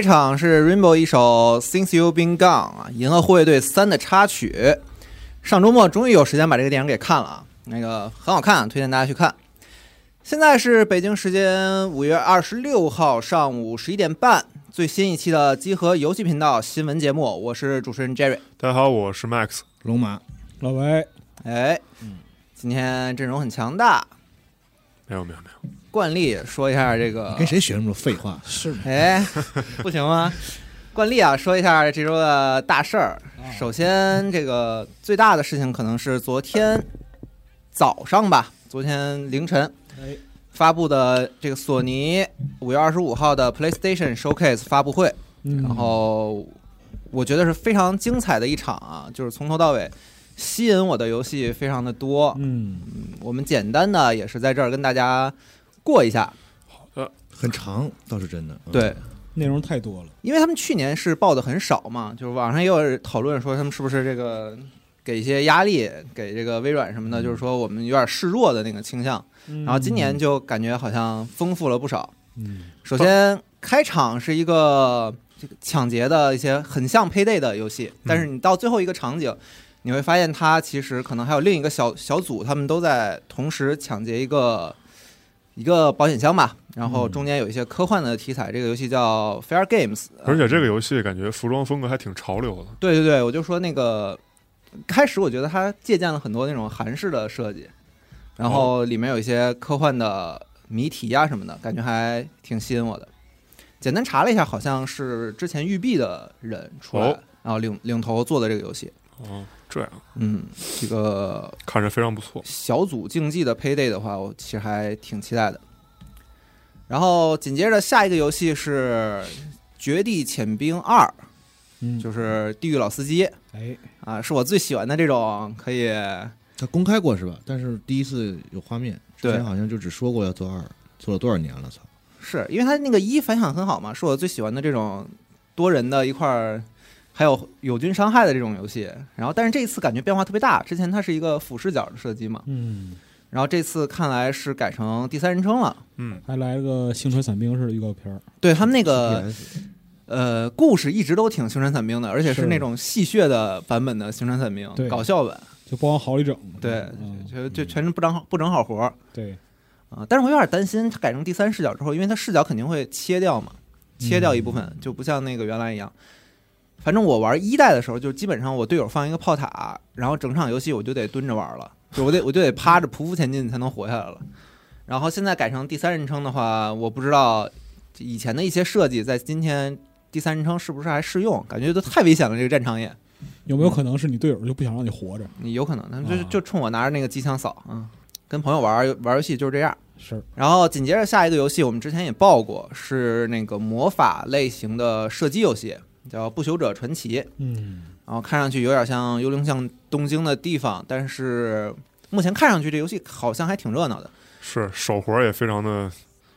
开场是 Rainbow 一首 Since You Been Gone 啊，《银河护卫队三》的插曲。上周末终于有时间把这个电影给看了啊，那个很好看，推荐大家去看。现在是北京时间五月二十六号上午十一点半，最新一期的集合游戏频道新闻节目，我是主持人 Jerry。大家好，我是 Max。龙马，老白，哎，今天阵容很强大，没有没有没有，惯例说一下这个跟谁学那么多废话？是哎，不行吗？惯例啊，说一下这周的大事儿。首先，这个最大的事情可能是昨天早上吧，昨天凌晨哎发布的这个索尼五月二十五号的 PlayStation Showcase 发布会，嗯，然后我觉得是非常精彩的一场啊，就是从头到尾吸引我的游戏非常的多。嗯，我们简单的也是在这儿跟大家过一下，很长，倒是真的。嗯对。内容太多了，因为他们去年是报的很少嘛，就是网上也有讨论说他们是不是这个给一些压力给这个微软什么的，就是说我们有点示弱的那个倾向。然然后今年就感觉好像丰富了不少。嗯，首先开场是一个这个抢劫的一些很像 Payday 的游戏，但是你到最后一个场景，你会发现它其实可能还有另一个小小组，他们都在同时抢劫一个一个保险箱吧。然后中间有一些科幻的题材，这个游戏叫 Fair Games，而且这个游戏感觉服装风格还挺潮流的。对对对，我就说那个开始，我觉得它借鉴了很多那种韩式的设计，然后里面有一些科幻的谜题啊什么的，感觉还挺吸引我的。简单查了一下，好像是之前育碧的人出来，哦然后领领头做的这个游戏。哦，这样嗯，这个看着非常不错。小组竞技的 Payday 的话，我其实还挺期待的。然后紧接着下一个游戏是《绝地潜兵二》，嗯，就是地狱老司机。哎，啊，是我最喜欢的这种可以，他公开过是吧？但是第一次有画面，之对前好像就只说过要做二，做了多少年了？操！是因为它那个一反响很好嘛，是我最喜欢的这种多人的一块儿，还有友军伤害的这种游戏。然后，但是这一次感觉变化特别大，之前它是一个俯视角的射击嘛，嗯，然后这次看来是改成第三人称了。嗯，还来了个星船散兵式的预告片儿，对他们那个呃故事一直都挺星船散兵的，而且是是那种戏谑的版本的星船散兵，搞笑版，就不往好里整，对嗯，就就全是不整好不整好活儿。对，啊，但是我有点担心，它改成第三视角之后，因为它视角肯定会切掉嘛，切掉一部分，就不像那个原来一样。反正我玩一代的时候，就基本上我队友放一个炮塔，然后整场游戏我就得蹲着玩了，就我得 我就得趴着匍匐前进才能活下来了。然后现在改成第三人称的话，我不知道以前的一些设计在今天第三人称是不是还适用？感觉都太危险了，这个战场也，有没有可能是你队友就不想让你活着？你有可能，他就啊就冲我拿着那个机枪扫啊，跟朋友玩玩游戏就是这样。是，然后紧接着下一个游戏，我们之前也报过，是那个魔法类型的射击游戏，叫《不朽者传奇》。嗯，然后看上去有点像《幽灵像东京》的地方，但是目前看上去这游戏好像还挺热闹的。是手活也非常的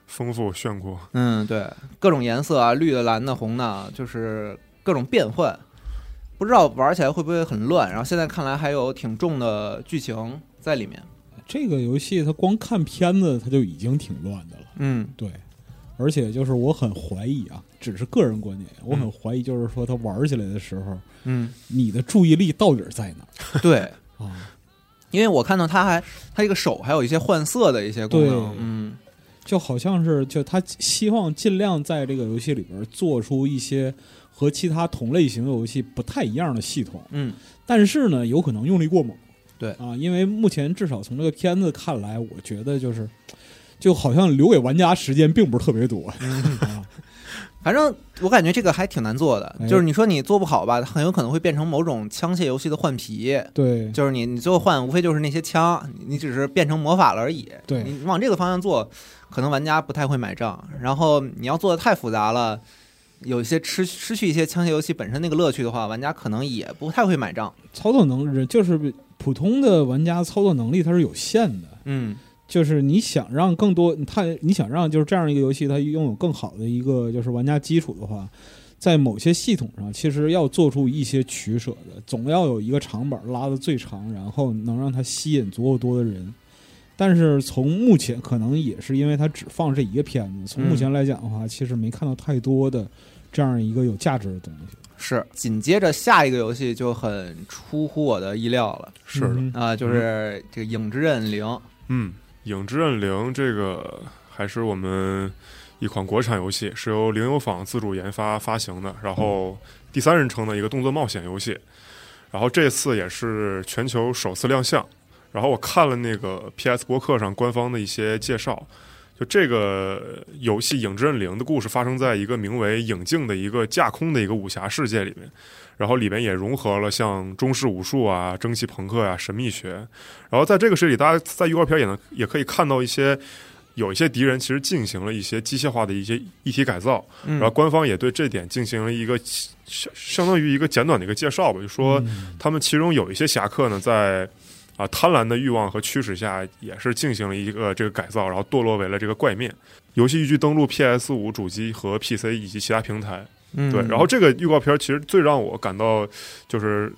丰富炫酷。嗯，对，各种颜色啊，绿的、蓝的、红的，就是各种变换。不知道玩起来会不会很乱？然后现在看来还有挺重的剧情在里面。这个游戏它光看片子它就已经挺乱的了，嗯，对，而且就是我很怀疑啊，只是个人观点，我很怀疑就是说他玩起来的时候，嗯，你的注意力到底在哪对，儿 啊？因为我看到他还他这个手还有一些换色的一些功能。嗯，就好像是就他希望尽量在这个游戏里边做出一些和其他同类型游戏不太一样的系统，嗯，但是呢，有可能用力过猛。对。啊，因为目前至少从这个片子看来，我觉得就是就好像留给玩家时间并不是特别多。啊。反正我感觉这个还挺难做的，哎就是你说你做不好吧，很有可能会变成某种枪械游戏的换皮，对就是你你最后换无非就是那些枪，你你只是变成魔法了而已。对你往这个方向做，可能玩家不太会买账。然后你要做的太复杂了，有一些失失去一些枪械游戏本身那个乐趣的话，玩家可能也不太会买账。操作能力就是普通的玩家操作能力它是有限的。嗯，就是你想让更多它，你想让就是这样一个游戏它拥有更好的一个就是玩家基础的话，在某些系统上其实要做出一些取舍的，总要有一个长板拉的最长，然后能让它吸引足够多的人。但是从目前可能也是因为它只放这一个片子，从目前来讲的话，其实没看到太多的这样一个有价值的东西。是紧接着下一个游戏就很出乎我的意料了是的，嗯啊、就是这个《影之刃零》。嗯，《影之刃零》这个还是我们一款国产游戏，是由零游坊自主研发发行的，然后第三人称的一个动作冒险游戏。然后这次也是全球首次亮相。然后我看了那个 PS 博客上官方的一些介绍，就这个游戏《影之刃零》的故事发生在一个名为影镜的一个架空的一个武侠世界里面。然后里面也融合了像中式武术啊、蒸汽朋克啊、神秘学，然后在这个世界里，大家在预告片也能也可以看到一些有一些敌人其实进行了一些机械化的一些一体改造，嗯然后官方也对这点进行了一个相相当于一个简短的一个介绍吧，就说嗯他们其中有一些侠客呢，在啊贪婪的欲望和驱使下，也是进行了一个这个改造，然后堕落为了这个怪面。游戏预计登陆 PS 五主机和 PC 以及其他平台。对，然后这个预告片其实最让我感到就是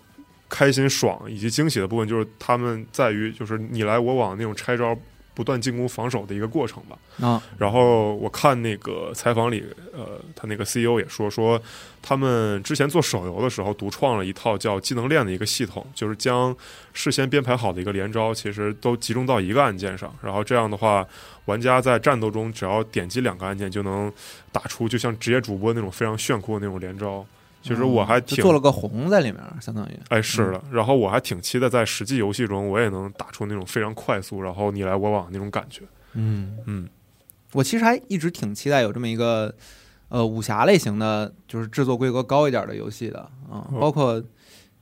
开心、爽以及惊喜的部分，就是他们在于就是你来我往那种拆招、不断进攻、防守的一个过程吧。啊，然后我看那个采访里，呃，他那个 CEO 也说说，他们之前做手游的时候独创了一套叫技能链的一个系统，就是将事先编排好的一个连招，其实都集中到一个按键上，然后这样的话，玩家在战斗中只要点击两个按键就能打出，就像职业主播那种非常炫酷的那种连招。其实我还挺就做了个红在里面，相当于哎，是的，然后我还挺期待在实际游戏中，我也能打出那种非常快速，然后你来我往那种感觉。嗯嗯，我其实还一直挺期待有这么一个呃武侠类型的，就是制作规格高一点的游戏的啊、哦包括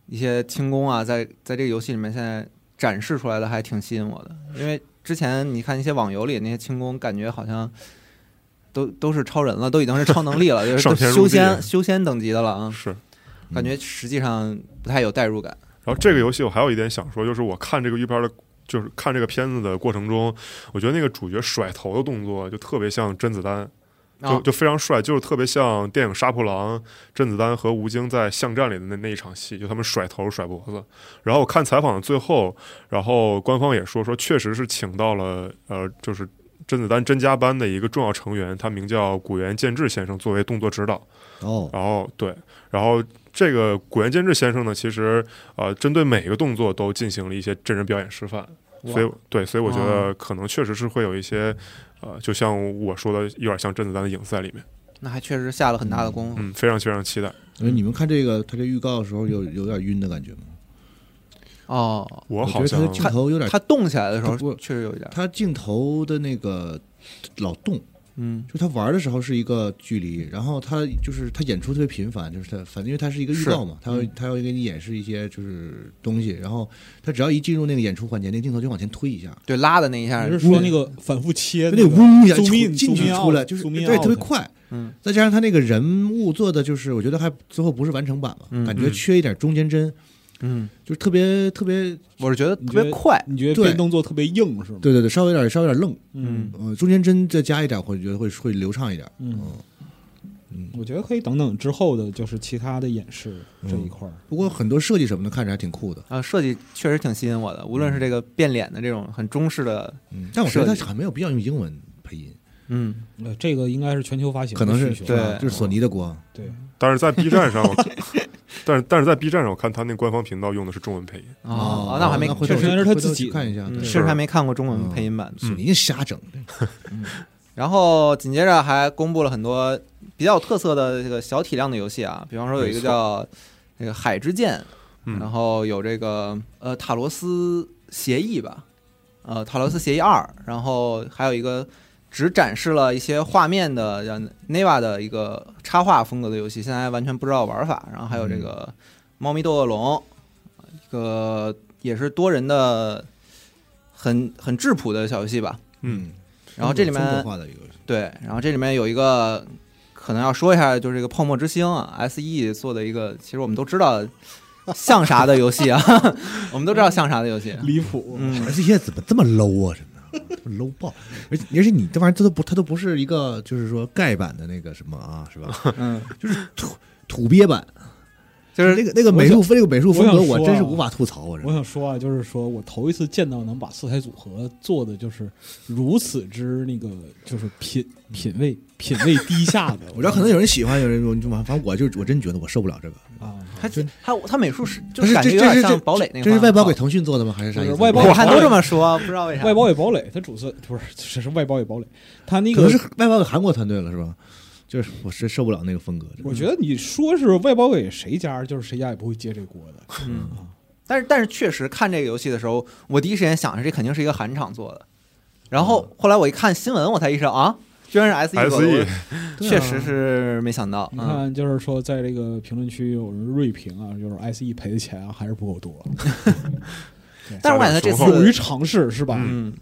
一些轻功啊，在在这个游戏里面现在展示出来的还挺吸引我的，因为之前你看一些网游里那些轻功，感觉好像。都都是超人了，都已经是超能力了，就是修仙修仙等级的了啊！是。感觉实际上不太有代入感。然后这个游戏我还有一点想说，就是我看这个预片的，就是看这个片子的过程中，我觉得那个主角甩头的动作就特别像甄子丹，就啊就非常帅，就是特别像电影《杀破狼》甄子丹和吴京在巷战里的那那一场戏，就他们甩头甩脖子。然后我看采访的最后，然后官方也说说，确实是请到了呃，就是甄子丹甄家班的一个重要成员，他名叫古原健志先生作为动作指导。哦，然后对，然后这个古原健志先生呢，其实呃，针对每个动作都进行了一些真人表演示范，所以对，所以我觉得可能确实是会有一些呃，就像我说的，有点像甄子丹的影子在里面，那还确实下了很大的功夫。嗯，非常非常期待。因为你们看这个他这预告的时候有有点晕的感觉吗？哦，我好像觉得他的镜头有点，他动起来的时候确实有一点，他镜头的那个老动，嗯，就他玩的时候是一个距离，然后他就是他演出特别频繁，就是他反正因为他是一个预告嘛，他嗯。要他要给你演示一些就是东西，然后他只要一进入那个演出环节，那个镜头就往前推一下，对，拉的那一下就是说那个反复切那嗡一下进去出来，就是对特别快，嗯，再加上他那个人物做的就是我觉得还最后不是完成版嘛，嗯感觉缺一点中间帧，嗯，就是特别特别，我是觉得特别快，你觉得对。变动作特别硬是吗？对对对，稍微有点稍微有点愣，嗯。呃，中间帧再加一点，我觉得会会流畅一点，嗯，嗯。我觉得可以等等之后的，就是其他的演示这一块儿。不过很多设计什么的看着还挺酷的，啊，设计确实挺吸引我的，无论是这个变脸的这种很中式的，嗯，但我觉得它还没有必要用英文配音，嗯，呃，这个应该是全球发行可能是对。吧就是索尼的锅，对，但是在 B 站上，我 但是但是在 B 站上，我看他那官方频道用的是中文配音，哦，那我还没，确实是他自己看一下，确实还没看过中文配音版的。索尼瞎整，然后紧接着还公布了很多比较有特色的这个小体量的游戏啊，比方说有一个叫那个海之剑，嗯。然后有这个呃塔罗斯协议吧，呃塔罗斯协议二，然后还有一个只展示了一些画面的像 Neva 的一个插画风格的游戏，现在完全不知道玩法。然后还有这个猫咪斗恶龙，一个也是多人的很很质朴的小游戏吧。嗯，然后这里面对，然后这里面有一个可能要说一下，就是这个《泡沫之星》啊，SE 做的一个，其实我们都知道像啥的游戏啊，我们都知道像啥的游戏。离谱。嗯，这些怎么这么 low 啊？，low 爆！而且而且你这玩意儿它都不，它都不是一个就是说盖板的那个什么啊，是吧？嗯，土鳖版，就是那个那个美术那个美术风格，我真是无法吐槽。我我想说啊，就是说我头一次见到能把色彩组合做的就是如此之那个，就是品品味品味低下的。我知道可能有人喜欢，有人就反正我就我真觉得我受不了这个。啊，他他他美术是就是感觉有点这这是像堡垒那个，这是外包给腾讯做的吗？还是啥意思？外包我看都这么说，不知道为啥。外包给堡垒，他主色不是，这是外包给堡垒，他那个可能是外包给韩国团队了，是吧？就是我是受不了那个风格。我觉得你说是外包给谁家，就是谁家也不会接这锅的。嗯，但是但是确实看这个游戏的时候，我第一时间想着这肯定是一个韩厂做的，然后后来我一看新闻，我才意识到啊，居然是 S E 做的，SE 我对啊确实是没想到。嗯，你看，就是说，在这个评论区有人锐评啊，就是 S E 赔的钱啊，还是不够多，但是我感觉这次，勇于尝试是吧？嗯，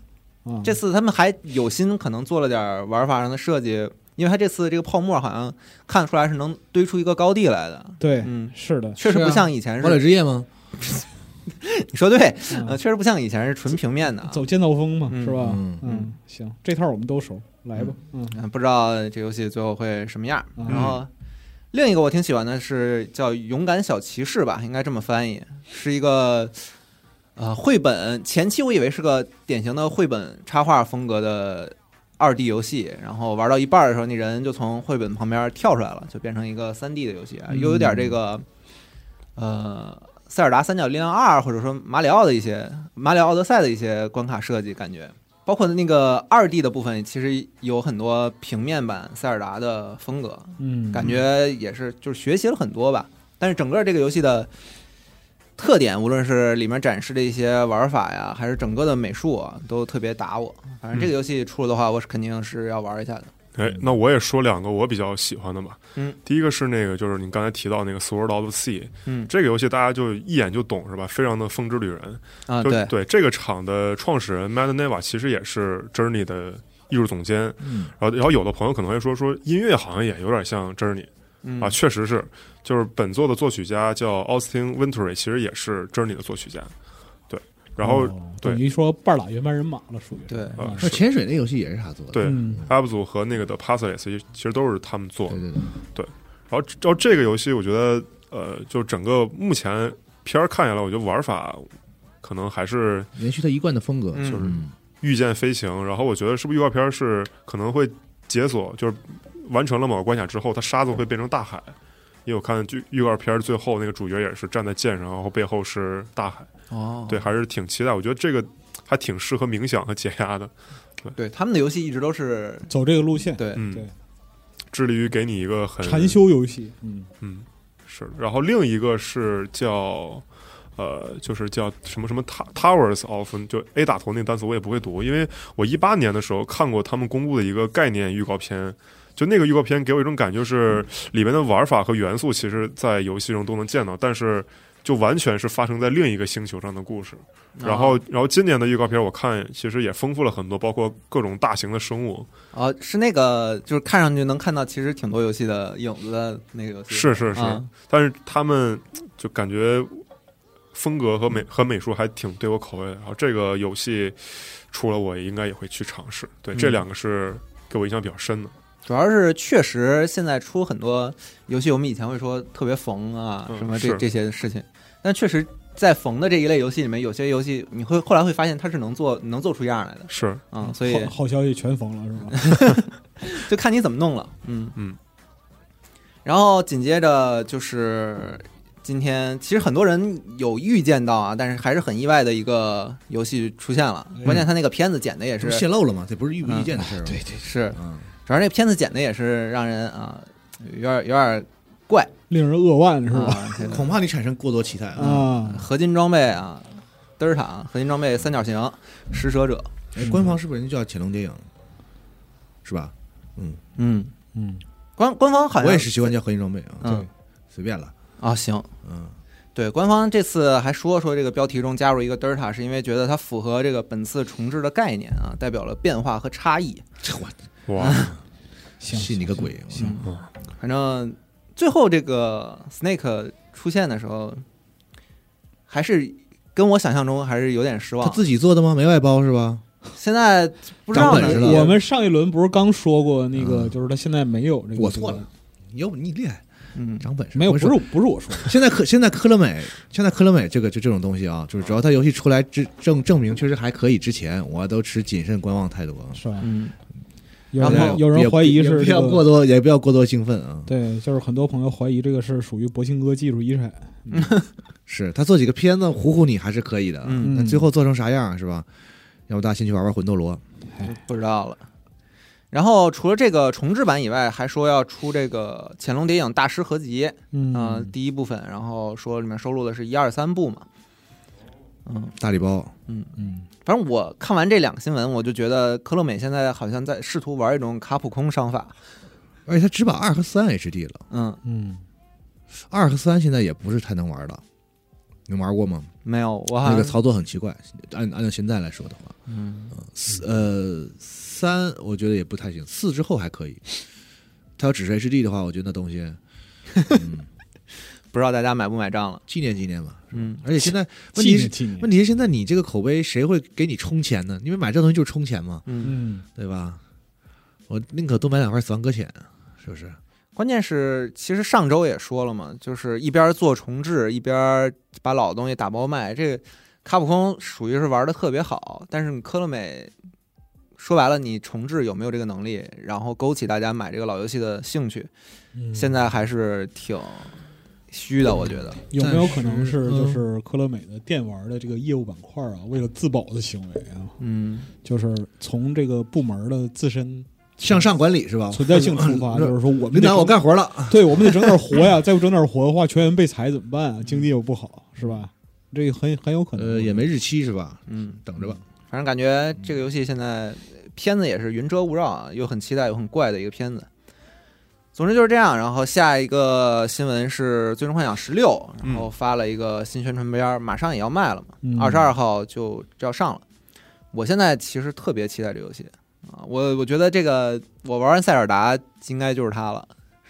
啊，这次他们还有心，可能做了点玩法上的设计，因为它这次这个泡沫好像看得出来是能堆出一个高地来的。对，嗯，是的，确实不像以前堡垒是，之夜吗？你说对，嗯呃，确实不像以前是纯平面的啊。走剑道风嘛，嗯是吧？嗯嗯，行，这套我们都熟，来吧，嗯嗯，不知道这游戏最后会什么样。嗯然后另一个我挺喜欢的是叫《勇敢小骑士》吧，应该这么翻译，是一个呃绘本。前期我以为是个典型的绘本插画风格的二 D 游戏，然后玩到一半的时候，那人就从绘本旁边跳出来了，就变成一个三 D 的游戏啊，嗯又有点这个呃。塞尔达三角力量二，或者说马里奥的一些马里奥奥德赛的一些关卡设计，感觉包括那个二 D 的部分，其实有很多平面版塞尔达的风格，嗯，感觉也是就是学习了很多吧。但是整个这个游戏的特点，无论是里面展示的一些玩法呀，还是整个的美术啊，都特别打我。反正这个游戏出了的话，我是肯定是要玩一下的。哎，那我也说两个我比较喜欢的吧。嗯，第一个是那个，就是你刚才提到那个《Sword of the Sea》，嗯这个游戏大家就一眼就懂是吧？非常的风之旅人。啊，对，对，这个厂的创始人 Mad Neva 其实也是 Journey 的艺术总监。嗯，然后，然后有的朋友可能会说，说音乐好像也有点像 Journey 嗯啊，确实是，就是本作的作曲家叫 Austin Wintory，其实也是 Journey 的作曲家。对，然后哦等于说半拉原班人马了，属于对那潜水那游戏也是他做的。对嗯 App 组和那个的 Passless 其实都是他们做的对。对对，然后，然后这个游戏，我觉得，呃，就整个目前片儿看下来，我觉得玩法可能还是延续他一贯的风格。嗯就是嗯，御剑飞行。然后，我觉得是不是预告片儿是可能会解锁，就是完成了某个关卡之后，它沙子会变成大海。因为我看预预告片最后那个主角也是站在剑上，然后背后是大海。哦，对，还是挺期待。我觉得这个还挺适合冥想和解压的，对，他们的游戏一直都是走这个路线，对，嗯，对，致力于给你一个很禅修游戏，嗯，嗯，是。然后另一个是叫呃，就是叫什么什么 Towers of，就 A 打头那个单词我也不会读，因为我一八年的时候看过他们公布的一个概念预告片。就那个预告片给我一种感觉，就是里面的玩法和元素，其实在游戏中都能见到，但是就完全是发生在另一个星球上的故事。然后，然后今年的预告片我看其实也丰富了很多，包括各种大型的生物。啊，是那个就是看上去能看到其实挺多游戏的影子的那个游戏，是是是，啊但是他们就感觉风格和美和美术还挺对我口味的。然后这个游戏出了，我应该也会去尝试。对，嗯这两个是给我印象比较深的。主要是确实现在出很多游戏，我们以前会说特别缝啊，嗯什么这是这些事情，但确实在缝的这一类游戏里面，有些游戏你会后来会发现它是能做能做出样来的，是，嗯，所以好好消息全缝了是吧？就看你怎么弄了，嗯嗯。然后紧接着就是今天，其实很多人有预见到啊，但是还是很意外的一个游戏出现了。关键他那个片子剪的也是泄露了吗？这不是预不预见的事儿吗？对对是，嗯，主要那片子剪的也是让人啊有点有点怪，令人扼腕是吧？啊 恐怕你产生过多期待啊。啊，合金装备啊，德尔塔合金装备三角形食蛇者，哎，官方是不是人家叫潜龙谍影？是吧？嗯，嗯嗯，官官方好像我也是习惯叫合金装备啊，嗯随便了。啊行。嗯，对，官方这次还说说这个标题中加入一个德尔塔，是因为觉得它符合这个本次重置的概念啊，代表了变化和差异。这我哇，行，信你个鬼！行，反正最后这个 Snake 出现的时候，还是跟我想象中还是有点失望。他自己做的吗？没外包是吧？现在不知道我们上一轮不是刚说过那个，嗯就是他现在没有这个，我错了，要不你厉害，嗯，长本事。没有，不是不是我说的，现在科现在科乐美，现在科乐美这个就这种东西啊，就是只要它游戏出来之证证明确实还可以之前，我都持谨慎观望态度啊。是吧？嗯，有然后人有人怀疑也不是这个，要过多，也不要过多兴奋啊。对，就是很多朋友怀疑这个是属于博兴哥技术遗产。是他做几个片子唬唬你还是可以的，嗯那最后做成啥样是吧？要不大家先去玩玩魂斗罗。不知道了。然后除了这个重制版以外，还说要出这个《潜龙谍影大师合集》嗯啊、第一部分，然后说里面收录的是一二三部嘛。嗯，大礼包，嗯嗯。反正我看完这两个新闻，我就觉得科乐美现在好像在试图玩一种卡普空商法。而且他只把二和三 HD 了，嗯，嗯，二和三现在也不是太能玩了。你玩过吗？没有，我那个操作很奇怪，按按照现在来说的话，嗯。四呃三我觉得也不太行，四之后还可以。他要只是 HD 的话，我觉得那东西，嗯，不知道大家买不买账了。纪念纪念吧。嗯，而且现在问题是，念纪念问题是现在你这个口碑谁会给你充钱呢？因为买这东西就是充钱嘛，嗯，嗯对吧？我宁可多买两块死亡搁浅，是不是？关键是其实上周也说了嘛，就是一边做重置，一边把老东西打包卖。这个卡普空属于是玩的特别好，但是你科乐美说白了，你重置有没有这个能力，然后勾起大家买这个老游戏的兴趣，嗯现在还是挺虚的，我觉得。有没有可能是就是科乐美的电玩的这个业务板块啊，为了自保的行为啊，嗯，就是从这个部门的自身向上管理是吧？存在性出发，就是说我们得领导，我干活了。对，我们得整点活呀，再不整点活的话，全员被裁怎么办啊？经济又不好，是吧？这个很很有可能。呃，也没日期是吧？嗯，等着吧。反正感觉这个游戏现在片子也是云遮雾绕啊，又很期待又很怪的一个片子。总之就是这样。然后下一个新闻是《最终幻想十六》，然后发了一个新宣传片儿，马上也要卖了嘛，嗯二十二号就就要上了。我现在其实特别期待这游戏啊，我我觉得这个我玩完塞尔达应该就是它了，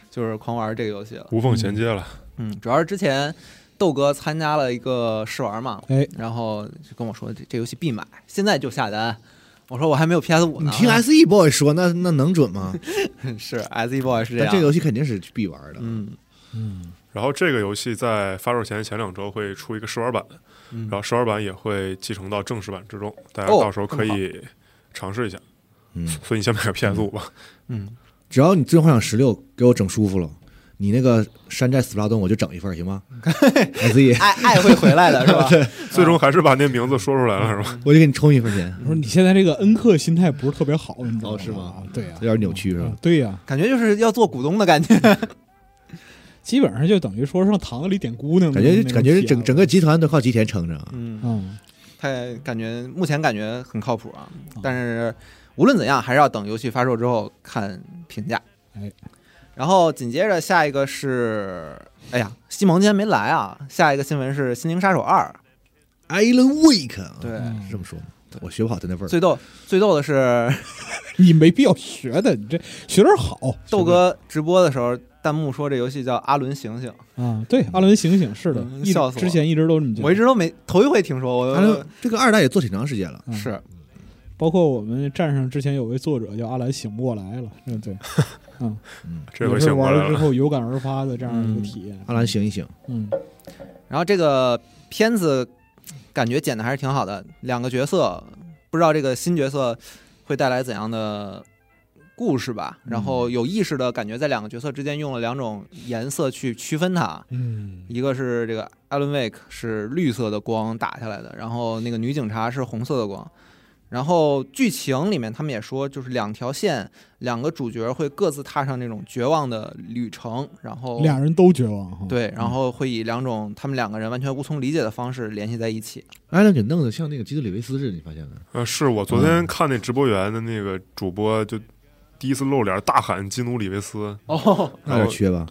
就是狂玩这个游戏了。无缝衔接了。嗯，主要是之前豆哥参加了一个试玩嘛，哎，然后就跟我说这这游戏必买，现在就下单。我说我还没有 PS 五呢，你听 SE boy 说，那那能准吗？是 SE Boy 是这样，但这个游戏肯定是必玩的。嗯嗯然后这个游戏在发售前前两周会出一个试玩版，嗯然后试玩版也会继承到正式版之中，大家哦到时候可以尝试一下。嗯，所以你先买个 PS 五吧。嗯，只要你最终幻想十六给我整舒服了，你那个山寨死不拉顿我就整一份行吗 爱自己爱爱会回来的 是吧？最终还是把那名字说出来了，是吧？我就给你充一分钱，我说你现在这个恩客心态不是特别好，你知道哦是吗？对呀有，点扭曲是吧啊？对呀，感觉就是要做股东的感觉。基本上就等于说上堂子里点姑娘感觉感觉整整个集团都靠吉田撑着嗯太感觉目前感觉很靠谱啊，但是无论怎样，还是要等游戏发售之后看评价。哎，然后紧接着下一个是，哎呀，西蒙今天没来啊。下一个新闻是《心灵杀手二》，Island Wake，啊对，这么说吗？我学不好他那味儿。最逗最逗的是，你没必要学的，你这学点好豆哥直播的时候，弹幕说这游戏叫《阿伦醒醒》，啊。对，阿伦醒醒是的，嗯笑死我之前一直都这么讲，我一直都没头一回听说，我这个二代也做挺长时间了，嗯是包括我们站上之前有位作者叫阿兰醒不过来了，嗯对，嗯，这回也是玩了之醒过来了。后有感而发的这样一个体验。阿兰醒一醒，嗯，然后这个片子感觉剪的还是挺好的，两个角色，不知道这个新角色会带来怎样的故事吧。然后有意识的感觉在两个角色之间用了两种颜色去区分它，嗯一个是这个艾伦·威克是绿色的光打下来的，然后那个女警察是红色的光。然后剧情里面他们也说，就是两条线，两个主角会各自踏上那种绝望的旅程，然后俩人都绝望哈。对，然后会以两种他们两个人完全无从理解的方式联系在一起。艾伦给弄得像那个基德里维斯似的，你发现没？呃，是我昨天看那直播员的那个主播，就第一次露脸大喊基努里维斯，哦，那点缺了？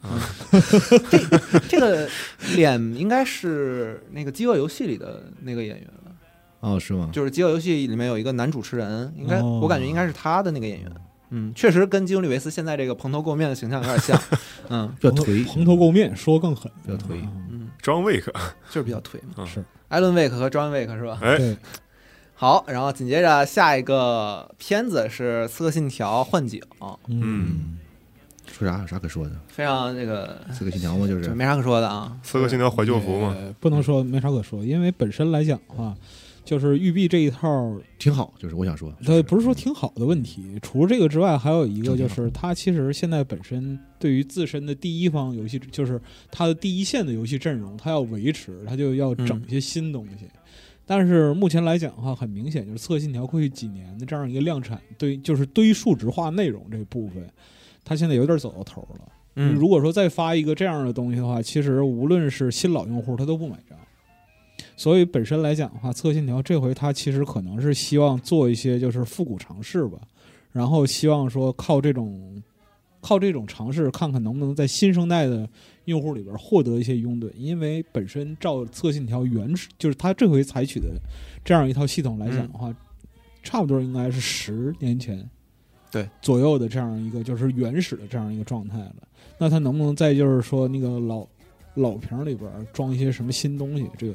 这个脸应该是那个《饥饿游戏》里的那个演员了，哦，是吗？就是《饥饿游戏》里面有一个男主持人，应该、哦我感觉应该是他的那个演员。嗯，确实跟基努里维斯现在这个蓬头垢面的形象有点像。嗯比较颓，蓬头垢面，说更狠，比较颓。嗯，张卫克，就是比较颓嘛。嗯是艾伦·威克和 John 威克是吧？哎，对，好，然后紧接着下一个片子是《刺客信条：幻景》，嗯，说啥有啥可说的？非常这个刺客信条嘛，就是没啥可说的啊。刺客信条怀旧服嘛，呃不能说没啥可说，因为本身来讲的话，就是育碧这一套，挺好，就是我想说，它不是说挺好的问题。除了这个之外，还有一个就是它其实现在本身对于自身的第一方游戏，就是它的第一线的游戏阵容，它要维持，它就要整一些新东西。但是目前来讲的话，很明显就是《刺客信条》过去几年的这样一个量产堆，就是堆数值化内容这部分，它现在有点走到头了。嗯，如果说再发一个这样的东西的话，其实无论是新老用户他都不买账。所以本身来讲的话，《刺客信条》这回它其实可能是希望做一些就是复古尝试吧，然后希望说靠这种靠这种尝试，看看能不能在新生代的用户里边获得一些拥趸。因为本身照《刺客信条》原始就是它这回采取的这样一套系统来讲的话，差不多应该是十年前对左右的这样一个就是原始的这样一个状态了。那它能不能再就是说那个老老瓶里边装一些什么新东西？这个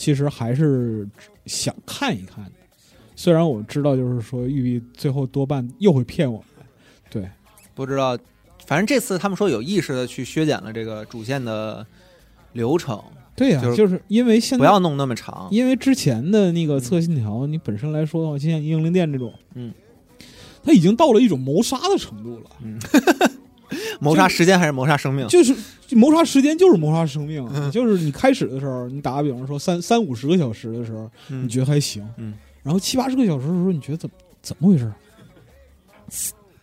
其实还是想看一看的。虽然我知道，就是说育碧最后多半又会骗我们，对，不知道，反正这次他们说有意识的去削减了这个主线的流程，对呀、就是就是因为现在不要弄那么长。因为之前的那个《刺客信条》，你本身来说的话，就像英灵殿这种，嗯，它已经到了一种谋杀的程度了。谋杀时间还是谋杀生命？就是谋杀时间就是谋杀生命，嗯就是你开始的时候，你打个比方说三三五十个小时的时候，嗯你觉得还行，嗯，然后七八十个小时的时候，你觉得怎么怎么回事？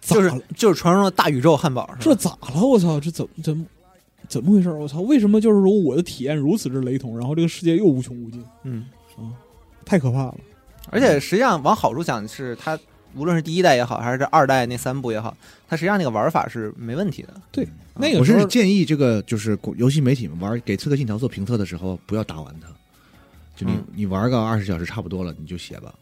就是？就是传说中的大宇宙汉堡，是这咋了？我操！这怎么怎么怎么回事？我操！为什么就是说我的体验如此之雷同，然后这个世界又无穷无尽，嗯啊，太可怕了。而且实际上往好处想是它。无论是第一代也好，还是这二代那三部也好，它实际上那个玩法是没问题的。对，那个我是建议这个就是游戏媒体们玩给《刺客信条》做评测的时候，不要打完它，就你、嗯你玩个二十小时差不多了，你就写吧，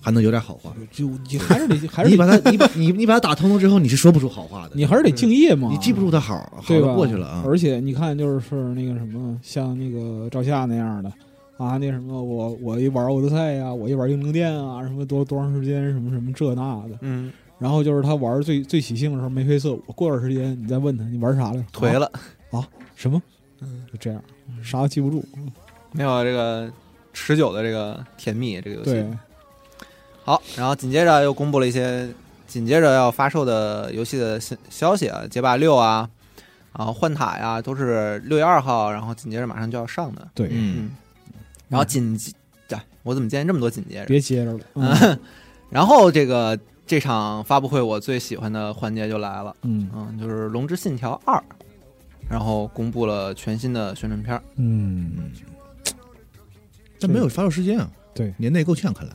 还能有点好话。就你还是得还是你把它你把你你把它打通了之后，你是说不出好话的，你还是得敬业嘛。你记不住它好，好对吧？的过去了啊。而且你看，就是是那个什么，像那个赵夏那样的啊，那什么，我我一玩奥德赛呀、我一玩英灵殿啊，什么多多长时间，什么什么这那的。嗯，然后就是他玩最最起兴的时候眉飞色舞，过段时间你再问他你玩啥了，颓了，啊什么，就这样，啥都记不住。没有这个持久的这个甜蜜这个游戏。对，好，然后紧接着又公布了一些紧接着要发售的游戏的消消息啊，街霸六啊，然后幻塔呀，都是六月二号，然后紧接着马上就要上的。对，嗯，嗯，然后紧接，哎我怎么今天这么多紧接着？别接着了。嗯然后这个这场发布会我最喜欢的环节就来了，嗯嗯，就是《龙之信条二》，然后公布了全新的宣传片。嗯，但没有发售时间啊。对年内够呛，看来。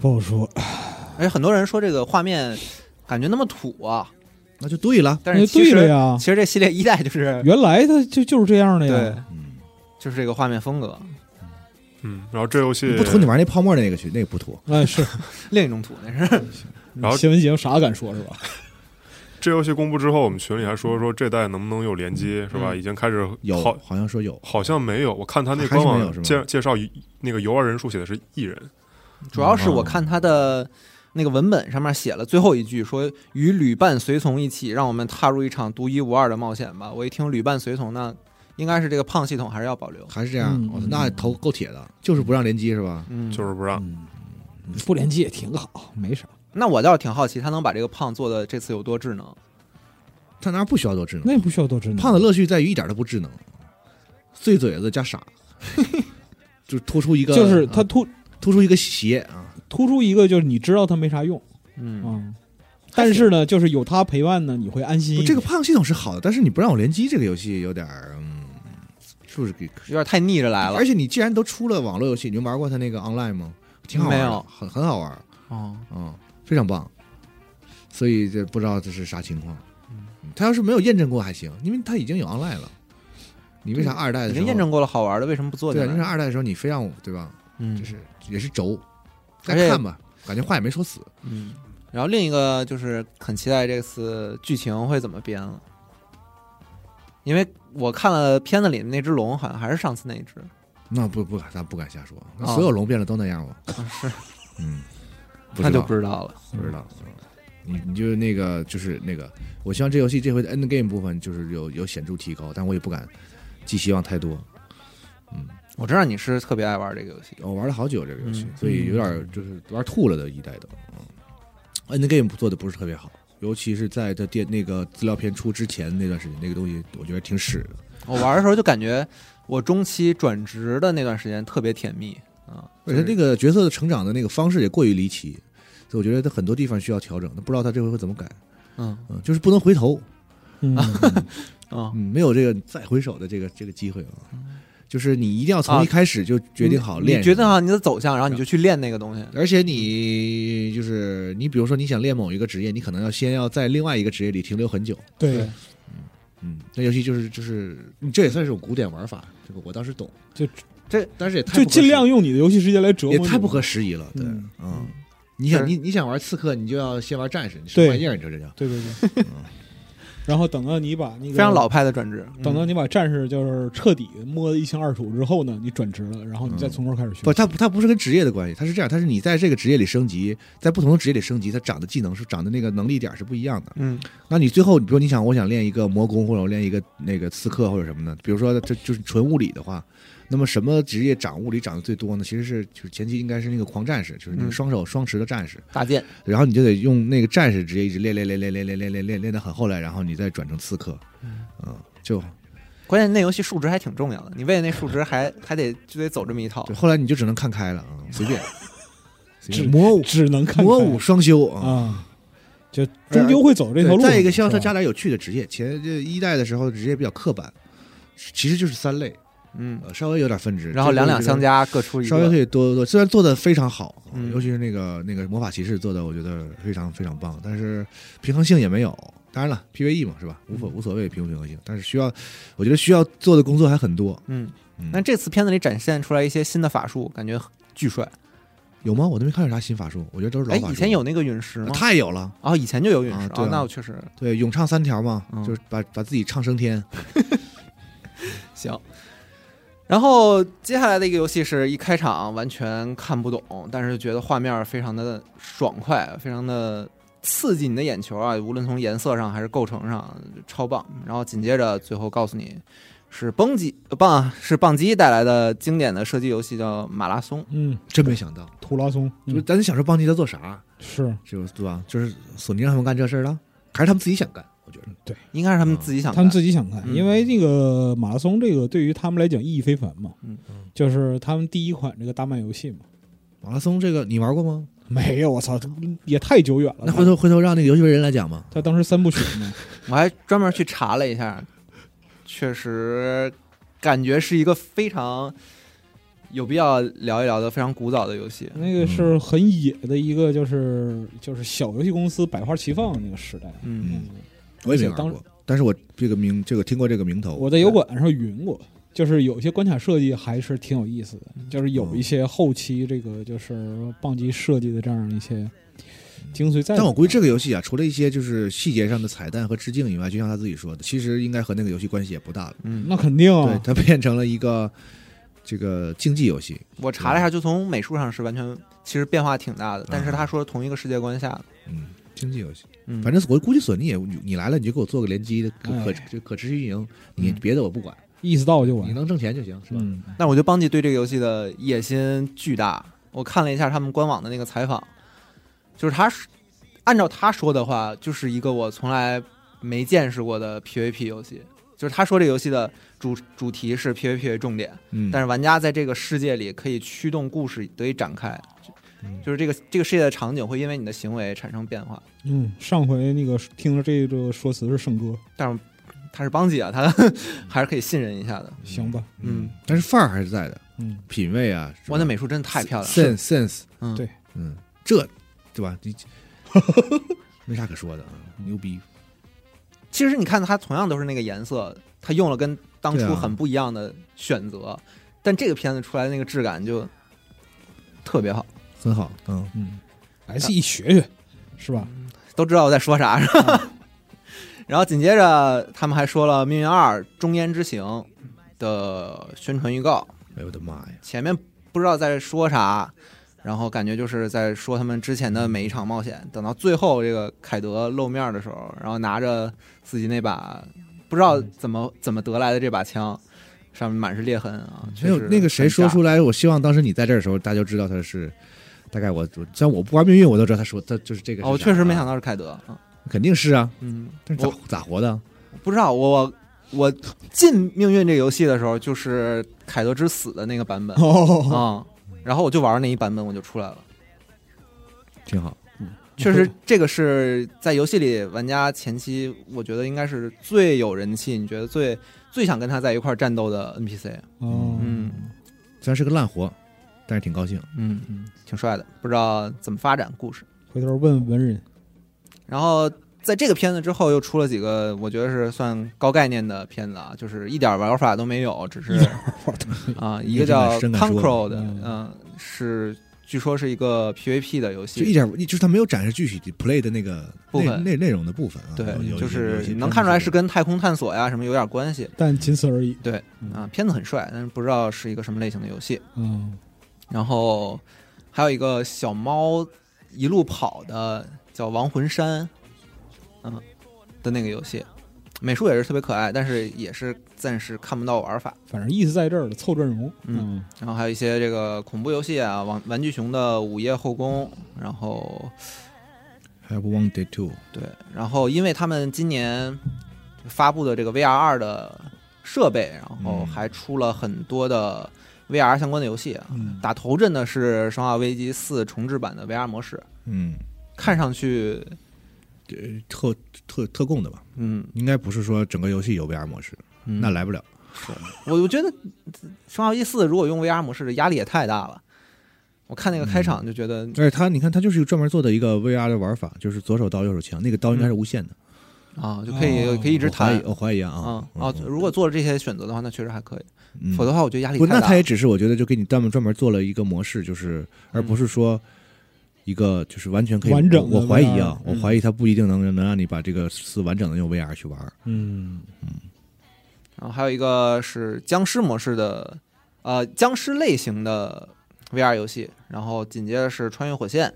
不好说。而且很多人说这个画面感觉那么土啊，那就对了。但是那其实对了呀其实这系列一代就是原来它就就是这样的呀。，嗯，就是这个画面风格，嗯，然后这游戏不涂你玩那泡沫那个去，那个不涂。哎，是 另一种土那是。然后 新闻节目啥敢说是吧？这游戏公布之后，我们群里还说说这代能不能有联机，是吧？嗯已经开始有，好，好像说有。好像没有。我看他那官网介介绍那个游玩人数写的是一人，主要是我看他的那个文本上面写了最后一句，说与旅伴随从一起，让我们踏入一场独一无二的冒险吧。我一听旅伴随从，那应该是这个胖系统还是要保留。还是这样，嗯我操那头够铁的，就是不让联机是吧？嗯，就是不让。嗯，不联机也挺好，没啥。那我倒是挺好奇，他能把这个胖做的这次有多智能？他那儿不需要多智能，那也不需要多智能。胖的乐趣在于一点都不智能，碎嘴子加傻，就突出一个，就是他啊突突出一个邪啊，突出一个，就是你知道他没啥用嗯，啊，但是呢，就是有他陪伴呢，你会安心一点。这个胖系统是好的，但是你不让我联机，这个游戏有点儿，嗯，是不是给？有点太逆着来了而。且你既然都出了网络游戏，你就玩过他那个 Online 吗？挺好玩的，没有很很好玩，哦，嗯，非常棒。所以这不知道这是啥情况。他要是没有验证过还行，因为他已经有 Online 了。你为啥二代的时候验证过了好玩的，为什么不做进对啊，你为啥？二代的时候你非让我对吧？嗯就是也是轴，再看吧，感觉话也没说死。嗯。然后另一个就是很期待这次剧情会怎么编了，因为我看了片子里的那只龙，好像还是上次那只，那不不敢，咱不敢瞎说。那啊所有龙变了都那样吗？是，嗯，不那就不知道了。不知道。嗯你你就那个就是那个，我希望这游戏这回的 end game 部分就是有有显著提高，但我也不敢寄希望太多。嗯，我知道你是特别爱玩这个游戏，我玩了好久这个游戏，嗯所以有点就是玩吐了的一代的。嗯，end game 做的不是特别好，尤其是在这电那个资料片出之前那段时间，那个东西我觉得挺屎的。我玩的时候就感觉我中期转职的那段时间特别甜蜜啊，而且这个角色的成长的那个方式也过于离奇，所以我觉得他很多地方需要调整。他不知道他这回会怎么改？嗯嗯，就是不能回头，嗯，啊 嗯，没有这个再回首的这个这个机会啊。就是你一定要从一开始就决定好练，你决定好你的走向，然后你就去练那个东西。而且你就是你，比如说你想练某一个职业，你可能要先要在另外一个职业里停留很久。对，嗯嗯，那游戏就是就是，你这也算是种古典玩法，这个我倒是懂。就这，但是也太就尽量用你的游戏时间来折磨你，也太不合时宜了。对，嗯嗯，你想你你想玩刺客，你就要先玩战士，你什么玩意儿？你说这叫？对对对。然后等到你把那个非常老，派的转职，嗯等到你把战士就是彻底摸得一清二楚之后呢，你转职了，然后你再从头开始学。不，它不它不是跟职业的关系，它是这样，它是你在这个职业里升级，在不同的职业里升级，它长的技能是长的那个能力点是不一样的。嗯那你最后，比如你想，我想练一个魔攻，或者我练一个那个刺客或者什么的，比如说这就是纯物理的话，那么什么职业涨物理涨得最多呢？其实是就是前期应该是那个狂战士，就是那个嗯双手双持的战士，大剑，然后你就得用那个战士职业一直练练练练练练练练练练到很后来，然后你再转成刺客，嗯，就关键那游戏数值还挺重要的，你为了那数值还还得就得走这么一套就。后来你就只能看开了啊，随便，随只魔武只能看开魔武双修啊。啊，就终究会走这条路。再一个，希望他加点有趣的职业。前这一代的时候职业比较刻板，其实就是三类，嗯，呃，稍微有点分值，然后两两相加。各出一个稍微可。以多多多，虽然做的非常好，嗯尤其是那个那个魔法骑士做的，我觉得非常非常棒，但是平衡性也没有。当然了，PVE 嘛，是吧？无所无所谓平不平衡性，但是需要，我觉得需要做的工作还很多。嗯嗯，那这次片子里展现出来一些新的法术，感觉巨帅。有吗？我都没看见啥新法术，我觉得都是老哎，法术。以前有那个陨石吗？太有了，哦，以前就有陨石啊那我确实对，咏唱三条嘛，嗯就是把把自己唱升天。行。然后接下来的一个游戏是一开场完全看不懂，但是觉得画面非常的爽快，非常的刺激你的眼球啊！无论从颜色上还是构成上，超棒。然后紧接着最后告诉你是蹦极呃棒是棒机带来的经典的射击游戏叫马拉松。嗯，真没想到，图拉松，就是嗯咱小时候邦机在做啥，是就对吧？就是索尼让他们干这事儿了，还是他们自己想干？我觉得应该是他们自己想干，他们自己想看，嗯因为这个马拉松这个对于他们来讲意义非凡嘛，嗯就是他们第一款这个大卖游戏嘛。马拉松这个你玩过吗？没有，我操，也太久远了。那回头回头让那个游戏人来讲嘛。他当时三部曲嘛，我还专门去查了一下，确实感觉是一个非常有必要聊一聊的非常古早的游戏。那个是很野的一个，就是就是小游戏公司百花齐放的那个时代。嗯，嗯，我也没玩过，但是我这个名这个听过这个名头。我在油管上云过，就是有些关卡设计还是挺有意思的，就是有一些后期这个就是棒机设计的这样一些精髓在。但我估计这个游戏啊，除了一些就是细节上的彩蛋和致敬以外，就像他自己说的，其实应该和那个游戏关系也不大了。嗯，那肯定对，啊，它变成了一个这个竞技游戏。我查了一下，就从美术上是完全其实变化挺大的，但是他说同一个世界观下的，嗯，竞技游戏。嗯，反正我估计索尼也，你你来了你就给我做个联机的可就可持续运营，你嗯别的我不管，意思到就完你。能挣钱就行，是吧？嗯，但我觉得邦吉对这个游戏的野心巨大。我看了一下他们官网的那个采访，就是他是按照他说的话，就是一个我从来没见识过的 PVP 游戏。就是他说这个游戏的主主题是 PVP 为重点，嗯，但是玩家在这个世界里可以驱动故事得以展开，嗯就是这个这个世界的场景会因为你的行为产生变化。嗯，上回那个听了这个说辞是圣哥，但是他是邦吉啊，他 还是可以信任一下的。行吧？嗯，但是范儿还是在的，嗯，品味啊，哇，那美术真的太漂亮了。sense sense，嗯，对嗯，这对吧？你 没啥可说的啊，牛逼。其实你看，它同样都是那个颜色，它用了跟当对啊初很不一样的选择，但这个片子出来的那个质感就特别好。很好，嗯，嗯，S E 学学是吧？都知道我在说啥是吧？然后紧接着他们还说了《命运二：终焉之行》的宣传预告，哎呦我的妈呀！前面不知道在说啥，然后感觉就是在说他们之前的每一场冒险。等到最后这个凯德露面的时候，然后拿着自己那把不知道怎么怎么得来的这把枪，上面满是裂痕啊。没有那个谁说出来，我希望当时你在这儿的时候，大家就知道他是。大概我我虽然我不玩命运，我都知道他说他就是这个是哦，我确实没想啊，到是凯德啊。肯定是啊，嗯，但是咋咋活的？不知道我我进命运这个游戏的时候，就是凯德之死的那个版本啊、哦，然后我就玩那一版本，我就出来了。挺好。确实，这个是在游戏里玩家前期，我觉得应该是最有人气，你觉得最最想跟他在一块战斗的 NPC。哦，嗯虽然是个烂活，但是挺高兴。嗯嗯，挺帅的，不知道怎么发展故事。回头问文人，然后在这个片子之后，又出了几个我觉得是算高概念的片子啊，就是一点玩法都没有，只是啊，一个叫真敢说 Control 的，嗯嗯，是据说是一个 PVP 的游戏，就一点，就是它没有展示具体 play 的那个部分内内内容的部分啊。对就是能看出来是跟跟太空探索呀什么有点关系但仅此而已。对嗯啊。片子很帅，但是不知道是一个什么类型的游戏。嗯，然后还有一个小猫一路跑的叫《亡魂山》，嗯的那个游戏，美术也是特别可爱，但是也是暂时看不到玩法。反正意思在这儿了，凑阵容。嗯，然后还有一些这个恐怖游戏啊，玩玩具熊的午夜后宫，然后 Have One Day Two，对，然后因为他们今年发布的这个 VR 二的设备，然后嗯还出了很多的 VR 相关的游戏啊。嗯打头阵的是《生化危机四》重置版的 VR 模式，嗯，看上去，呃特特特供的吧，嗯应该不是说整个游戏有 VR 模式，嗯，那来不了。我我觉得《生化危机四》如果用 VR 模式，压力也太大了。我看那个开场就觉得，而且它，你看，它就是一个专门做的一个 VR 的玩法，就是左手刀右手枪，那个刀应该是无限的，啊，就可以、哦可以一直弹我怀疑，啊啊啊哦，如果做了这些选择的话，那确实还可以。嗯否则的话，我觉得压力不，太大。那他也只是我觉得就给你专门专门做了一个模式，就是而不是说一个就是完全可以完整的我我怀疑啊我怀疑他不一定能能让你把这个是完整的用 VR 去玩。嗯，然后还有一个是僵尸模式的，呃，僵尸类型的 VR 游戏，然后紧接着是穿越火线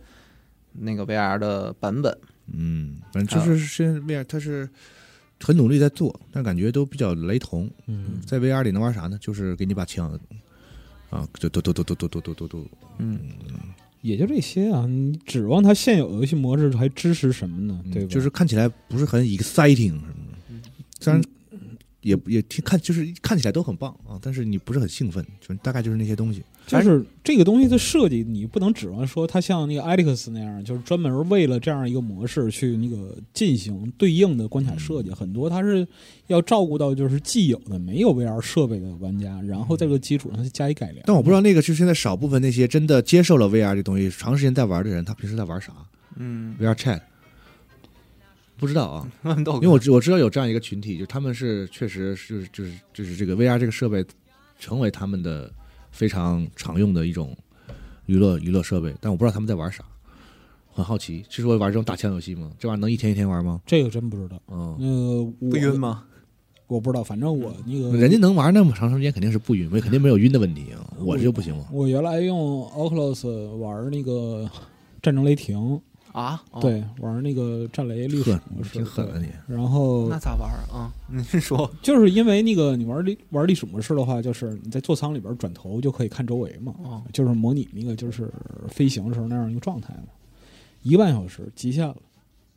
那个 VR 的版本。嗯，反正就是现在 VR 它是很努力在做，但感觉都比较雷同。嗯，在 VR 里能玩啥呢？就是给你把枪啊，就嘟嘟嘟嘟嘟嘟嘟嘟嘟，嗯，也就这些啊。你指望它现有的游戏模式还支持什么呢？嗯对吧？就是看起来不是很 exciting 什么的，虽然也也挺看就是看起来都很棒啊，但是你不是很兴奋，就大概就是那些东西。就是这个东西的设计，你不能指望说它像那个 Alex 那样，就是专门为了这样一个模式去那个进行对应的关卡设计。很多它是要照顾到就是既有的没有 VR 设备的玩家，然后在这个基础上去加以改良。但我不知道那个就是现在少部分那些真的接受了 VR 这东西，长时间在玩的人，他平时在玩啥嗯，？VR Chat，不知道啊，因为我知我知道有这样一个群体，就他们是确实是就是就是这个 VR 这个设备成为他们的非常常用的一种娱乐娱乐设备，但我不知道他们在玩啥，很好奇，是说玩这种打枪游戏吗？这玩意儿能一天一天玩吗？这个真不知道。嗯，呃，我不晕？吗？我不知道，反正我那个人家能玩那么长时间，肯定是不晕，肯定没有晕的问题啊，我这就不行了。我原来用 Oculus 玩那个战争雷霆，啊，哦，对，玩那个战雷历史模式，挺狠的对你。然后那咋玩啊？您说，就是因为那个你玩历玩历史模式的话，就是你在座舱里边转头就可以看周围嘛，哦，就是模拟那个就是飞行时候那样一个状态嘛。一个半小时极限了，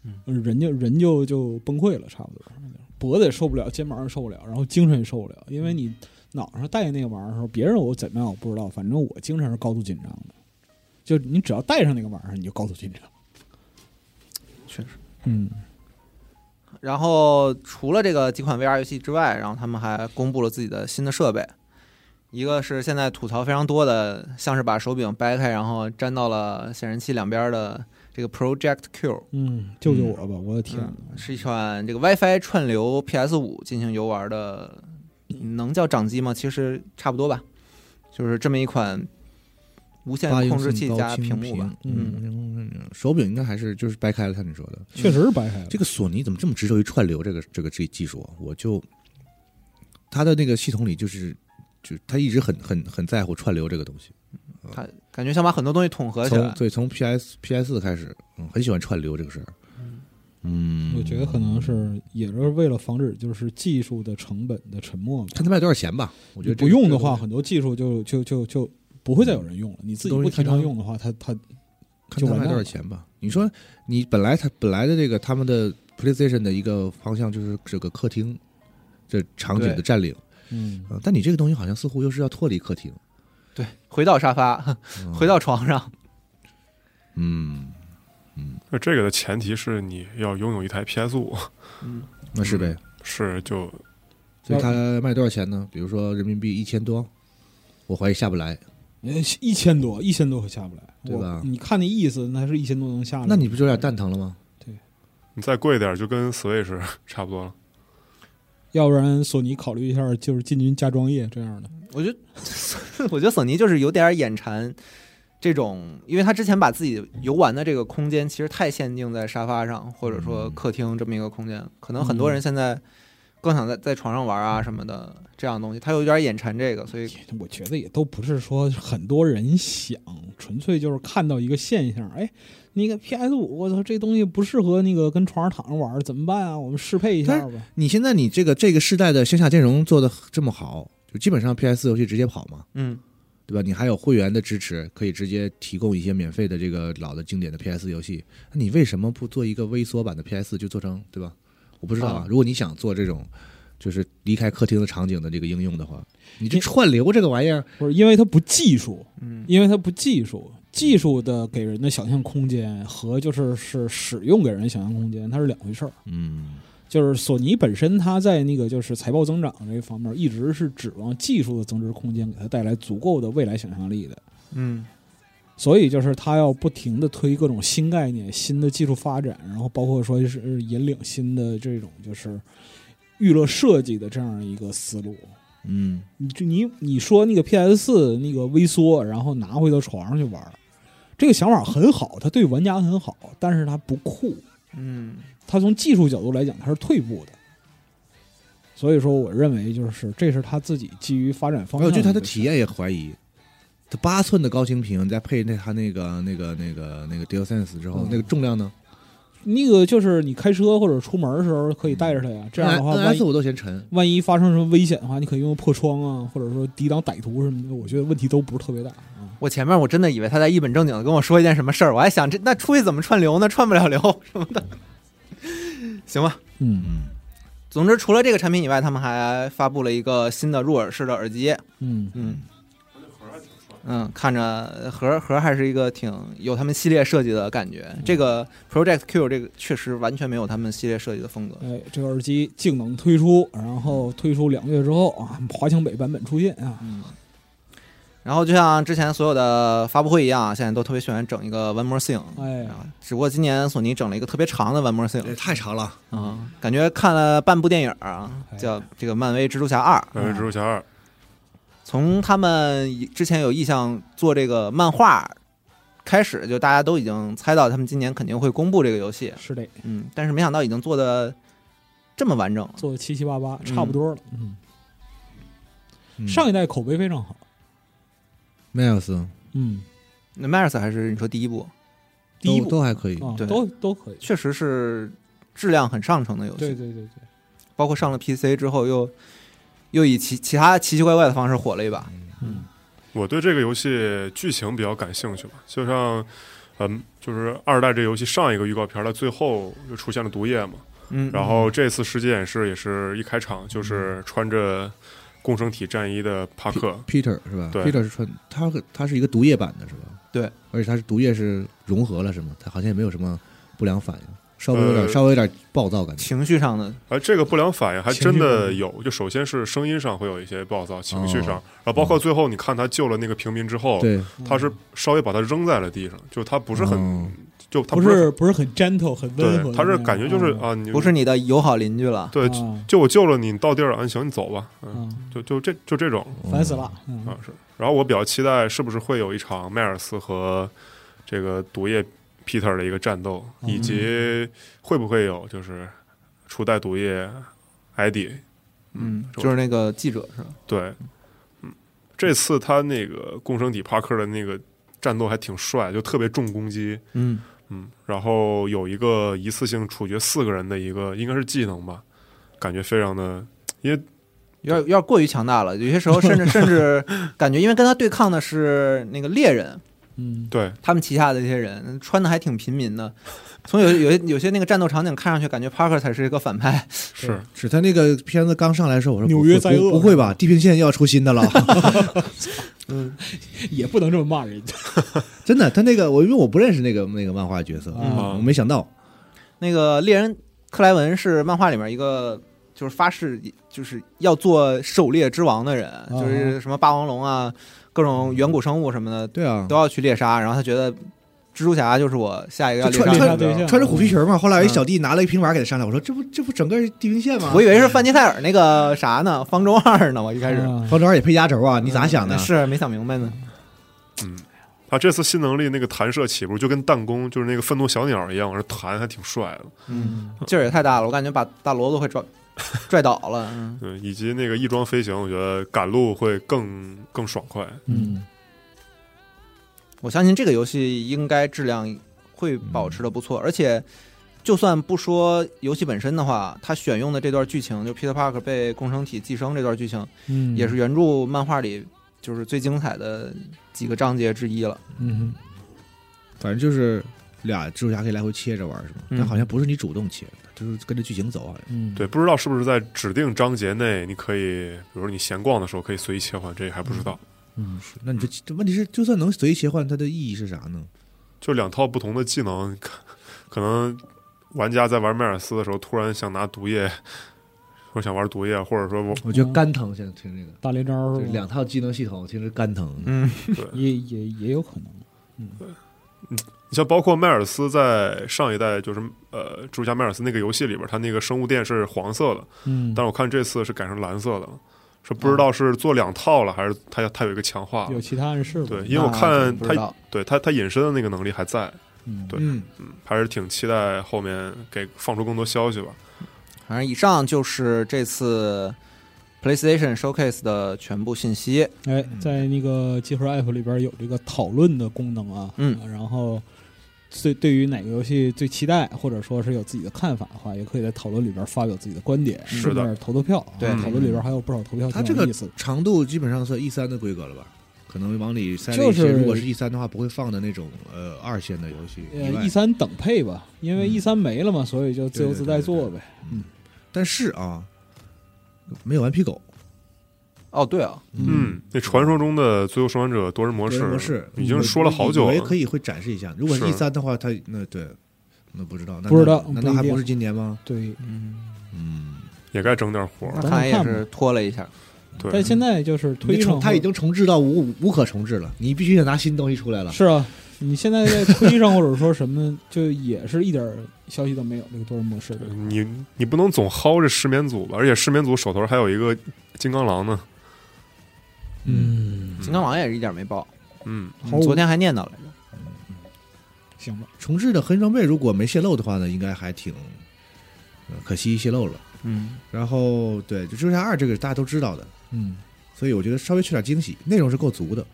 嗯，人就人就就崩溃了，差不多，脖子也受不了，肩膀也受不了，然后精神也受不了，因为你脑上戴那个玩意儿的时候，别人我怎么样我不知道，反正我精神是高度紧张的。就你只要戴上那个玩意儿，你就高度紧张。嗯，然后除了这个几款 VR 游戏之外，然后他们还公布了自己的新的设备，一个是现在吐槽非常多的，像是把手柄掰开，然后粘到了显示器两边的这个 Project Q，嗯，救救我吧！我的天是一款这个 WiFi 串流 PS 五进行游玩的，能叫掌机吗？其实差不多吧，就是这么一款无线控制器加屏幕吧。嗯嗯，手柄应该还是就是掰开了，像你说的。确实是掰开了。这个索尼怎么这么执着于串流这个这个这技术啊？我就它的那个系统里就是就他一直很很很在乎串流这个东西。他感觉想把很多东西统合起来。从对从 PS PS 四开始，嗯，很喜欢串流这个事儿。嗯，我觉得可能是也是为了防止就是技术的成本的沉没。看他卖多少钱吧。我觉得不用的话，，很多技术就就就就不会再有人用了。你自己不提倡用的话，它它看他卖多少钱吧。你说你本来他本来的这个他们的 PlayStation 的一个方向就是这个客厅这场景的占领，嗯，啊，但你这个东西好像似乎又是要脱离客厅。对，回到沙发，嗯 回到床上。嗯，那这个的前提是你要拥有一台 PS 五，嗯，那是呗。是就所以它卖多少钱呢？比如说人民币一千多，我怀疑下不来。呃一千多，一千多可下不来，对吧你看那意思，那是一千多能下来。那你不就有点蛋疼了吗？对你再贵点，就跟 Switch 差不多了。要不然索尼考虑一下，就是进军家装业这样的。我觉得，我觉得索尼就是有点眼馋这种，因为他之前把自己游玩的这个空间其实太限定在沙发上，或者说客厅这么一个空间，可能很多人现在更想在在床上玩啊什么的这样的东西，他有点眼馋这个，所以我觉得也都不是说很多人想，纯粹就是看到一个现象，哎，那个 PS 五，我操，这东西不适合那个跟床上躺着玩，怎么办啊？我们适配一下吧。你现在你这个这个世代的线下兼容做的这么好，就基本上 PS 游戏直接跑嘛，嗯，对吧？你还有会员的支持，可以直接提供一些免费的这个老的经典的 PS 游戏。那你为什么不做一个微缩版的 PS 就做成对吧？我不知道啊啊。如果你想做这种就是离开客厅的场景的这个应用的话，你这串流这个玩意儿，不是因为它不技术，嗯因为它不技术，技术的给人的想象空间和就是是使用给人想象空间，它是两回事儿。嗯就是索尼本身，它在那个就是财报增长这一方面，一直是指望技术的增值空间给它带来足够的未来想象力的。嗯所以就是他要不停的推各种新概念、新的技术发展，然后包括说是引领新的这种就是娱乐设计的这样一个思路。嗯你就你你说那个 PS 四那个微缩，然后拿回到床上去玩，这个想法很好，它对玩家很好，但是它不酷，嗯它从技术角度来讲它是退步的。所以说，我认为就是这是他自己基于发展方向。我对他的体验也怀疑。它八寸的高清屏，再配那它那个那个那个那个 DualSense 之后，嗯那个重量呢？那个就是你开车或者出门的时候可以带着它呀，这样的话，万 NS 我都嫌沉。万一发生什么危险的话，你可以用破窗啊，或者说抵挡歹徒什么的，我觉得问题都不是特别大啊。我前面我真的以为他在一本正经的跟我说一件什么事儿，我还想这那出去怎么串流呢？串不了流什么的。行吧，嗯嗯总之除了这个产品以外，他们还发布了一个新的入耳式的耳机。嗯嗯嗯，看着盒盒还是一个挺有他们系列设计的感觉。这个 Project Q 这个确实完全没有他们系列设计的风格。哎，这个耳机静能推出，然后推出两个月之后啊，华强北版本出现啊，嗯，然后就像之前所有的发布会一样，现在都特别喜欢整一个 One More Thing。哎，啊，只不过今年索尼整了一个特别长的 One More Thing 也太长了。啊，感觉看了半部电影啊，哎叫这个漫威蜘蛛侠二。漫威蜘蛛侠二，从他们之前有意向做这个漫画开始，就大家都已经猜到他们今年肯定会公布这个游戏。是的，嗯，但是没想到已经做的这么完整。做的七七八八，差不多了。嗯，嗯上一代口碑非常好。Miles 嗯，那 Mars 还是你说第一部，第一部都还可以。啊，对都都可以。确实是质量很上乘的游戏。对对对对，包括上了 PC 之后又又以其其他奇奇怪怪的方式火了一把。嗯我对这个游戏剧情比较感兴趣吧，就像，嗯，就是二代这游戏上一个预告片的最后就出现了毒液嘛，嗯，然后这次世界演示也是一开场就是穿着共生体战衣的帕克，Peter 是吧对？Peter 是穿他他是一个毒液版的是吧？对，而且他是毒液是融合了是吗？他好像也没有什么不良反应，稍微有点、呃稍微有点暴躁感觉。情绪上的，而这个不良反应还真的有，就首先是声音上会有一些暴躁，情绪上，哦然后包括最后你看他救了那个平民之后，对，他是稍微把他扔在了地上，就他不是很，哦就他不是是不是很 gentle 很温和他是感觉就是啊啊，你不是你的友好邻居了。对，啊就我救了你，你到地儿了，嗯，行，你走吧，嗯，啊，就就这就这种烦死了。嗯啊是。然后我比较期待是不是会有一场迈尔斯和这个毒液 Peter 的一个战斗，嗯以及会不会有就是初代毒液 ID，，嗯，就是那个记者是吧？对，这次他那个共生体帕克的那个战斗还挺帅，就特别重攻击，嗯，嗯，然后有一个一次性处决四个人的一个应该是技能吧，感觉非常的，因为有点有点过于强大了，有些时候甚至甚至感觉，因为跟他对抗的是那个猎人，嗯，对他们旗下的这些人穿的还挺平民的。从有有些有些那个战斗场景看上去，感觉 Parker 才是一个反派。是是他那个片子刚上来的时候，我说纽约灾厄不不会吧？地平线又要出新的了？嗯也不能这么骂人家。真的，他那个我因为我不认识那个那个漫画角色，啊我没想到，那个猎人克莱文是漫画里面一个就是发誓就是要做狩猎之王的人，就是什么霸王龙啊，各种远古生物什么的对啊都，要去猎杀。然后他觉得蜘蛛侠就是我下一个要猎杀的目标。猎杀对象穿着虎皮裙嘛。后来有一小弟拿了一平板给他上来，我说这不这不整个地平线吗？我以为是范尼塞尔那个啥呢，方舟二呢。我一开始啊方舟二也配压轴啊？你咋想的？嗯是没想明白呢。嗯他这次新能力那个弹射起步就跟弹弓就是那个愤怒小鸟一样，我这弹还挺帅的。嗯，劲儿也太大了，我感觉把大罗都会拽 拽倒了。嗯，对，以及那个翼装飞行，我觉得赶路会更更爽快。嗯，我相信这个游戏应该质量会保持的不错，而且就算不说游戏本身的话，它选用的这段剧情，就 Peter Parker 被共生体寄生这段剧情，嗯，也是原著漫画里就是最精彩的几个章节之一了。嗯反正就是俩蜘蛛侠可以来回切着玩是吗？嗯但好像不是你主动切的，就是跟着剧情走。嗯，对，不知道是不是在指定章节内，你可以，比如说你闲逛的时候可以随意切换，这个还不知道。嗯是，那你这这问题是，就算能随意切换，它的意义是啥呢？就两套不同的技能，可 可能玩家在玩迈尔斯的时候，突然想拿毒液，说想玩毒液，或者说我我觉得肝疼，现在听这个，大连招两套技能系统，听着肝疼。嗯，也也也有可能。你像包括迈尔斯在上一代就是呃蜘蛛侠迈尔斯那个游戏里边，他那个生物电是黄色的，嗯，但是我看这次是改成蓝色的了，说不知道是做两套了，还是它它有一个强化。有其他暗示吗？对，因为我看它那不知道对他他隐身的那个能力还在，嗯，对嗯，还是挺期待后面给放出更多消息吧。反正以上就是这次 PlayStation Showcase 的全部信息。哎，在那个集合 App 里边有这个讨论的功能啊，嗯啊，然后对对于哪个游戏最期待，或者说是有自己的看法的话，也可以在讨论里边发表自己的观点，是的顺便投投票啊。对讨论里边还有不少投票，它这个意思。长度基本上算 E 三的规格了吧？可能往里塞了就一些，是如果是 E 三的话，不会放的那种呃二线的游戏以呃外。，E 三等配吧，因为嗯 E 三没了嘛，所以就自由自在做呗。嗯但是啊，没有顽皮狗哦，对啊，嗯，那传说中的《最后生还者》多人模式模式已经说了好久了我也可。以会展示一下。如果是是 E 三的话，它那对，那不知道，那不知道难道还不是今年吗？对，嗯，也该整点活儿。那看来也是拖了一下。对，但现在就是推上你重，它已经重置到无无可重置了，你必须得拿新东西出来了。是啊，你现在在推上或者说什么，就也是一点消息都没有这个多人模式的。你你不能总薅着失眠组吧？而且失眠组手头还有一个金刚狼呢。嗯，金刚狼也是一点没爆，嗯，好昨天还念叨来着。行吧，重置的核心装备如果没泄露的话呢，应该还挺，呃可惜泄露了。嗯，然后对，就蜘蛛侠二这个大家都知道的，嗯，所以我觉得稍微缺点惊喜，内容是够足的，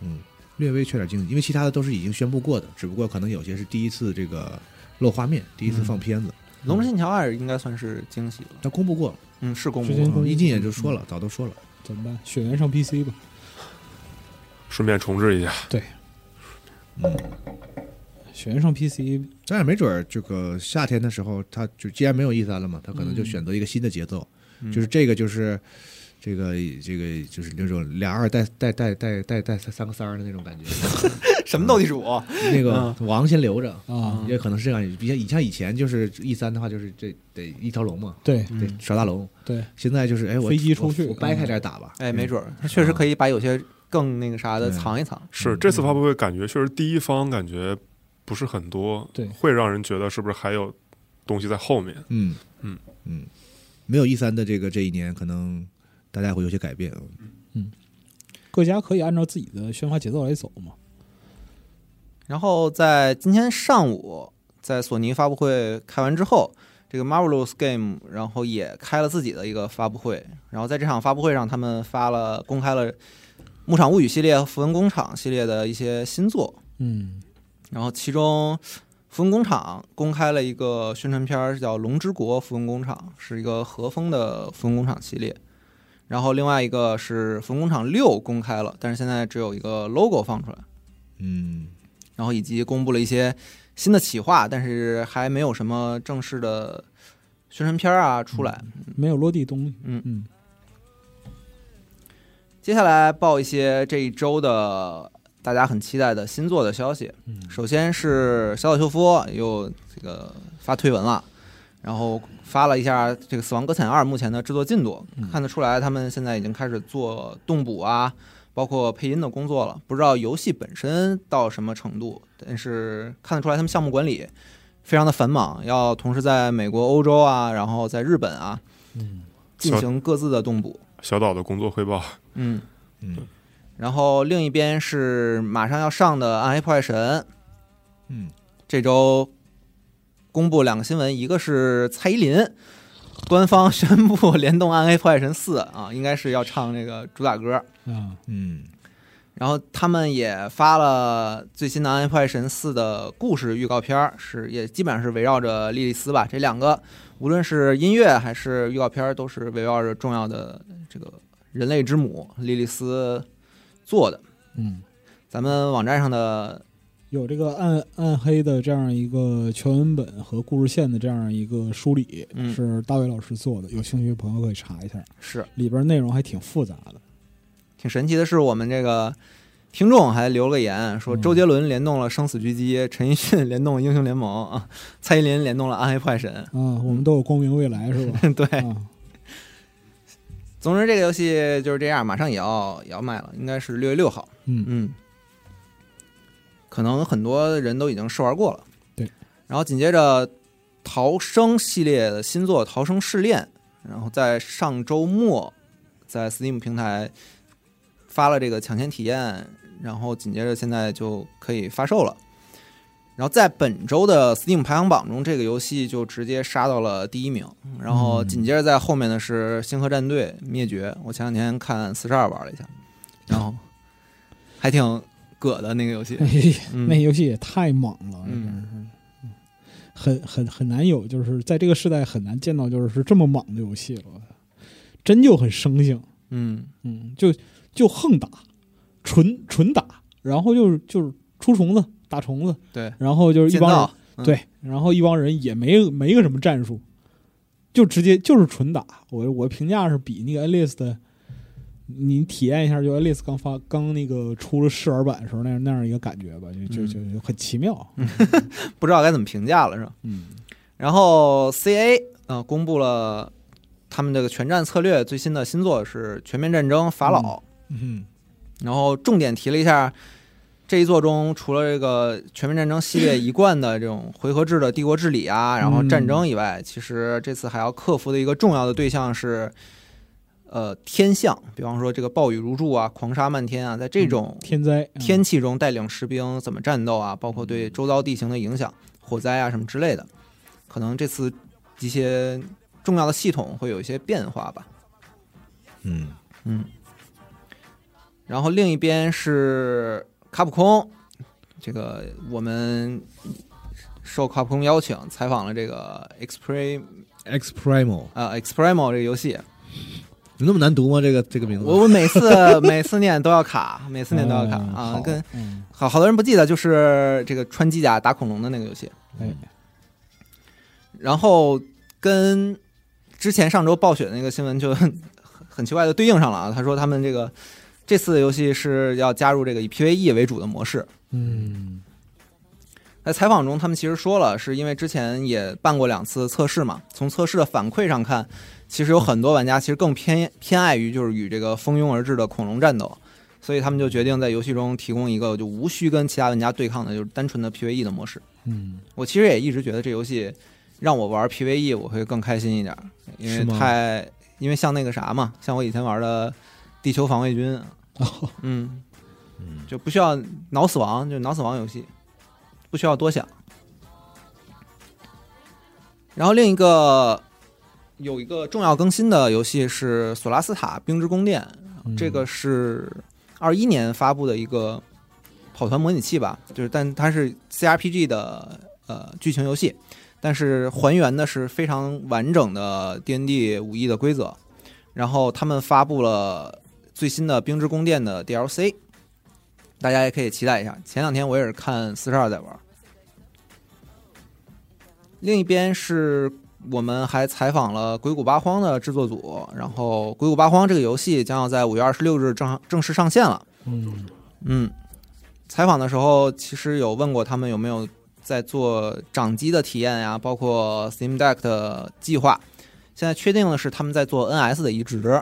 嗯，略微缺点惊喜，因为其他的都是已经宣布过的，只不过可能有些是第一次这个露画面，第一次放片子，《龙门信条二》应该算是惊喜了。它公布过了，嗯，是公布了。之前公布一进也就说了，早都说了，怎么办？血缘上 PC 吧。顺便重置一下。对嗯，血缘上 PC，咱也没准儿这个夏天的时候，他就既然没有 E 三了嘛，他可能就嗯选择一个新的节奏，嗯就是这个就是。这个这个就是那种俩二带带带带带带三个三儿的那种感觉，什么斗地主？那个王先留着，啊，也可能是这样。比像你像以前就是 E 三的话，就是这得一条龙嘛，对得嗯耍大龙。对，现在就是哎，我飞机出去我我掰开点打吧。哎，没准儿，他确实可以把有些更那个啥的嗯藏一藏。是这次发布会感觉确实第一方感觉不是很多，对会让人觉得是不是还有东西在后面？嗯嗯嗯，没有 E 三的这个这一年，可能大家会有些改变。嗯各家可以按照自己的宣发节奏来走嘛。然后在今天上午，在索尼发布会开完之后，这个 Marvelous Game 然后也开了自己的一个发布会。然后在这场发布会上，他们发了公开了牧场物语》系列和《符文工厂》系列的一些新作。嗯然后其中，符文工厂公开了一个宣传片儿，叫《龙之国符文工厂》，是一个和风的符文工厂系列。然后另外一个是符文工厂六公开了，但是现在只有一个 logo 放出来，嗯然后以及公布了一些新的企划，但是还没有什么正式的宣传片儿啊出来。没有落地东西。嗯嗯接下来报一些这一周的大家很期待的新作的消息。嗯首先是小岛秀夫又这个发推文了，然后发了一下这个《死亡搁浅二》目前的制作进度，嗯看得出来他们现在已经开始做动捕啊，包括配音的工作了。不知道游戏本身到什么程度，但是看得出来他们项目管理非常的繁忙，要同时在美国、欧洲啊，然后在日本啊嗯进行各自的动捕。小岛的工作汇报，嗯。嗯然后另一边是马上要上的《暗黑破坏神》，嗯这周公布两个新闻，一个是蔡依林官方 宣布联动《暗黑破坏神四》啊，应该是要唱这个主打歌。啊嗯然后他们也发了最新的《暗黑破坏神四》的故事预告片儿，是也基本上是围绕着莉莉丝吧。这两个无论是音乐还是预告片儿，都是围绕着重要的这个人类之母莉莉丝做的。嗯，咱们网站上的有这个暗暗黑的这样一个全文本和故事线的这样一个梳理，嗯是大卫老师做的，有兴趣的朋友可以查一下，是里边内容还挺复杂的。挺神奇的是，我们这个听众还留了个言，说嗯周杰伦联动了《生死狙击》，陈奕迅联动了《英雄联盟》啊，蔡依林联动了《暗黑破坏神啊，我们都有光明未来是吧？》。对，啊，总之这个游戏就是这样，马上也要也要卖了，应该是六月六号。嗯嗯，可能很多人都已经试玩过了。对，然后紧接着逃生系列的新作《逃生试炼》，然后在上周末在 Steam 平台发了这个抢先体验，然后紧接着现在就可以发售了。然后在本周的 Steam 排行榜中，这个游戏就直接杀到了第一名。然后紧接着在后面的是《星河战队：灭绝》，我前两天看四十二玩了一下，然后还挺葛的那个游戏。那游戏也太猛了，嗯。很很很难有，就是在这个时代很难见到，就是是这么猛的游戏了，真就很生性，嗯。嗯，就就横打，纯纯打，然后就是就是出虫子打虫子，对，然后就是一帮人，嗯对，然后一帮人也没没个什么战术，就直接就是纯打。我我评价是比那个 Alice 的，你体验一下，就 Alice 刚发刚那个出了试玩版的时候那样那样一个感觉吧，就就就就很奇妙。不知道该怎么评价了，是吧？嗯然后 CA 呃公布了他们这个全战策略最新的新作是《全面战争法老》，嗯然后重点提了一下这一作中，除了这个《全面战争》系列一贯的这种回合制的帝国治理啊，然后战争以外，其实这次还要克服的一个重要的对象是。呃，天象，比方说这个暴雨如注啊，狂沙漫天啊，在这种天灾嗯天气中带领士兵怎么战斗啊，包括对周遭地形的影响、火灾啊什么之类的，可能这次一些重要的系统会有一些变化吧。嗯嗯，然后另一边是卡普空，这个我们受卡普空邀请采访了这个 Exprime，X Primo 啊 Exprimo 这个游戏，有那么难读吗？这个这个名字？我我每次每次念都要卡，每次念都要卡啊跟嗯好好多人不记得，就是这个穿机甲打恐龙的那个游戏。哎然后跟之前上周暴雪的那个新闻就很 很奇怪的对应上了啊。他说他们这个这次的游戏是要加入这个以 PVE 为主的模式。嗯在采访中，他们其实说了，是因为之前也办过两次测试嘛。从测试的反馈上看，其实有很多玩家其实更偏偏爱于就是与这个蜂拥而至的恐龙战斗，所以他们就决定在游戏中提供一个就无需跟其他玩家对抗的，就是单纯的 PVE 的模式。嗯我其实也一直觉得这游戏让我玩 PVE 我会更开心一点，因为太因为像那个啥嘛，像我以前玩的地球防卫军，哦 嗯，嗯。就不需要脑死亡，就脑死亡游戏，不需要多想。然后另一个有一个重要更新的游戏是《索拉斯塔：冰之宫殿》，嗯。这个是二一年发布的一个跑团模拟器吧，就是但它是 CRPG 的呃剧情游戏，但是还原的是非常完整的 D N D 五 E 的规则。然后他们发布了最新的《冰之宫殿》的 DLC，大家也可以期待一下。前两天我也是看四十二在玩。另一边是我们还采访了《鬼谷八荒》的制作组，然后《鬼谷八荒》这个游戏将要在五月二十六日正正式上线了。嗯嗯，采访的时候其实有问过他们有没有在做掌机的体验呀，包括 Steam Deck 的计划。现在确定的是他们在做 NS 的移植，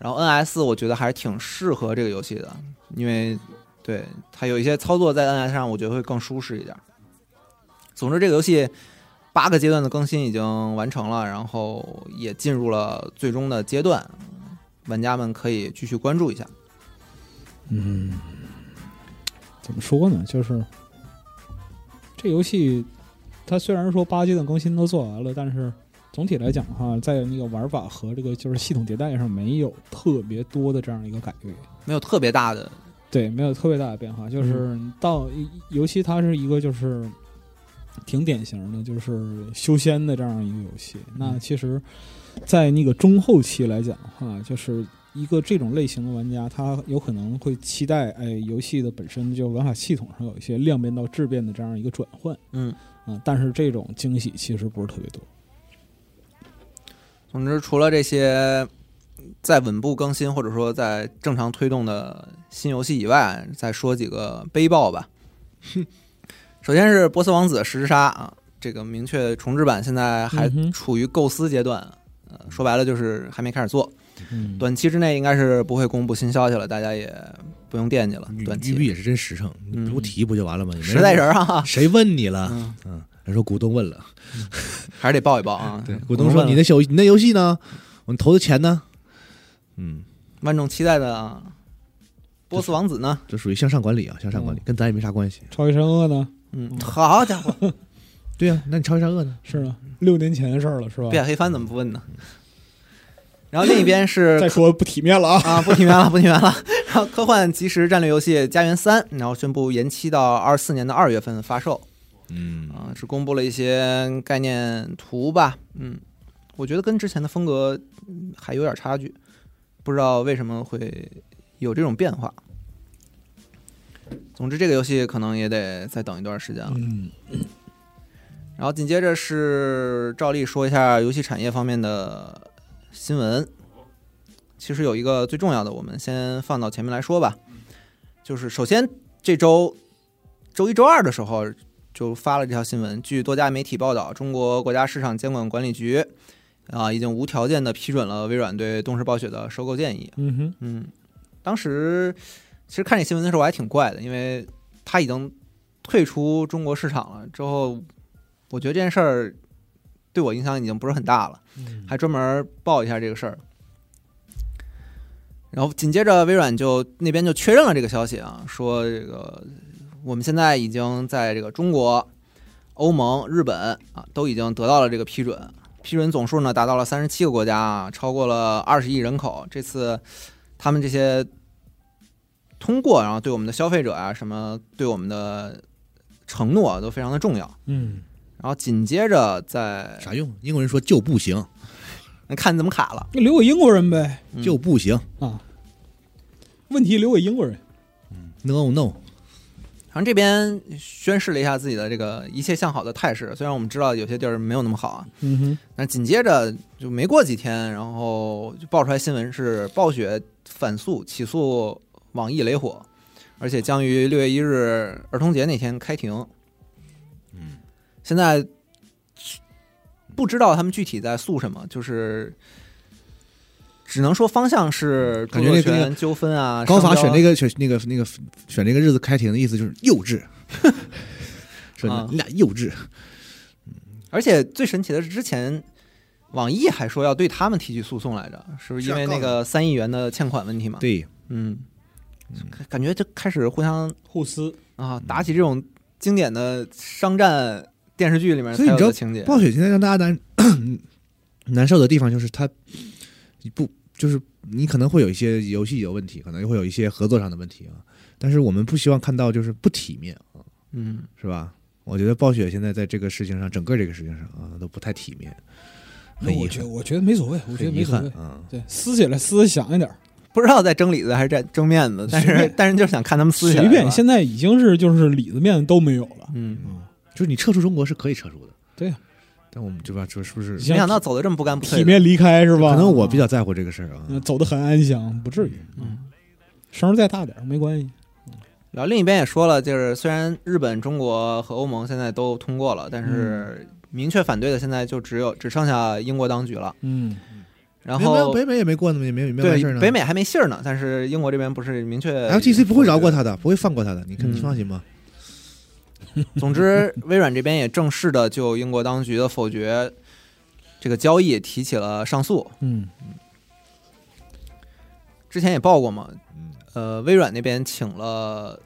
然后 NS 我觉得还是挺适合这个游戏的，因为对它有一些操作在 NS 上，我觉得会更舒适一点。总之，这个游戏八个阶段的更新已经完成了，然后也进入了最终的阶段，玩家们可以继续关注一下。嗯，怎么说呢？就是这游戏，它虽然说八阶段更新都做完了，但是总体来讲的话，在那个玩法和这个就是系统迭代上没有特别多的这样一个改变。没有特别大的，对，没有特别大的变化，就是到尤其它是一个就是挺典型的，就是修仙的这样一个游戏。那其实，在那个中后期来讲的话，就是一个这种类型的玩家，他有可能会期待，哎，游戏的本身就玩法系统上有一些量变到质变的这样一个转换嗯。啊，但是这种惊喜其实不是特别多。总之，除了这些在稳步更新或者说在正常推动的新游戏以外，再说几个悲报吧。首先是《波斯王子：十之杀》啊，这个明确重置版现在还处于构思阶段，呃，说白了就是还没开始做，嗯，短期之内应该是不会公布新消息了，大家也不用惦记了。短期也是真实诚，你嗯不提不就完了吗？实在人儿啊，谁问你了？嗯，嗯，人说股东问了，还是得报一报啊。对，股东说你那游你那游戏呢？我们投的钱呢？嗯，万众期待的啊波斯王子呢？这属于向上管理啊，向上管理，跟咱也没啥关系。超级神恶呢？嗯，好家伙，对呀，那你超级善恶呢？是啊，六年前的事儿了，是吧？变黑帆怎么不问呢？然后另一边是再说不体面了啊！啊，不体面了，不体面了。然后科幻即时战略游戏《家园三》，然后宣布延期到二四年的二月份发售。嗯啊，是公布了一些概念图吧。嗯，我觉得跟之前的风格嗯还有点差距，不知道为什么会有这种变化。总之，这个游戏可能也得再等一段时间了。嗯，然后紧接着是照例说一下游戏产业方面的新闻。其实有一个最重要的，我们先放到前面来说吧。就是首先这周周一、周二的时候就发了这条新闻。据多家媒体报道，中国国家市场监管管理局啊已经无条件的批准了微软对动视暴雪的收购建议。嗯哼，嗯，当时其实看这新闻的时候我还挺怪的，因为他已经退出中国市场了之后，我觉得这件事儿对我影响已经不是很大了，还专门报一下这个事儿。然后紧接着微软就那边就确认了这个消息啊，说这个我们现在已经在这个中国、欧盟、日本啊都已经得到了这个批准，批准总数呢达到了三十七个国家啊，超过了二十亿人口。这次他们这些通过，然后对我们的消费者啊，什么对我们的承诺啊都非常的重要。嗯，然后紧接着在啥用？英国人说就不行，那看你怎么卡了，那留给英国人呗嗯就不行。啊！问题留给英国人。No no，然后这边宣示了一下自己的这个一切向好的态势，虽然我们知道有些地儿没有那么好啊，嗯哼，但紧接着就没过几天，然后就爆出来新闻是暴雪反诉起诉网易雷火，而且将于六月一日儿童节那天开庭。嗯，现在不知道他们具体在诉什么，就是只能说方向是感觉那个纠纷啊，高法选这个选那个那个选这个日子开庭的意思就是幼稚，说啊你俩幼稚。而且最神奇的是，之前网易还说要对他们提起诉讼来着，是不是因为那个三亿元的欠款问题嘛？，对，嗯，感觉就开始互相互撕。啊打起这种经典的商战电视剧里面才所以你知道有的情节。暴雪现在让大家难 难受的地方就是他不就是你可能会有一些游戏有问题，可能会有一些合作上的问题啊，但是我们不希望看到就是不体面啊，嗯，是吧？我觉得暴雪现在在这个事情上，整个这个事情上啊，都不太体面，很遗憾，我觉得我觉得没所谓，我觉得没所谓。憾啊。对，撕起来撕的响一点，不知道在争里子还是在争面子，但是但是就是想看他们撕起来随便。现在已经是就是里子面子都没有了。嗯，就是你撤出中国是可以撤出的，对呀但我们这边就是不是？没想到走的这么不干不。体面离开是吧？可能我比较在乎这个事儿啊。嗯走的很安详，不至于。嗯，声儿再大点儿没关系。然后另一边也说了，就是虽然日本、中国和欧盟现在都通过了，但嗯是明确反对的现在就只有只剩下英国当局了。嗯，然后北美也没过呢，也没没有对完事儿呢。北美还没信儿呢，但是英国这边不是明确 LTC 不会饶过他的，不会放过他的，你看嗯你放心吧。总之，微软这边也正式的就英国当局的否决这个交易提起了上诉。嗯之前也报过嘛，嗯呃，微软那边请了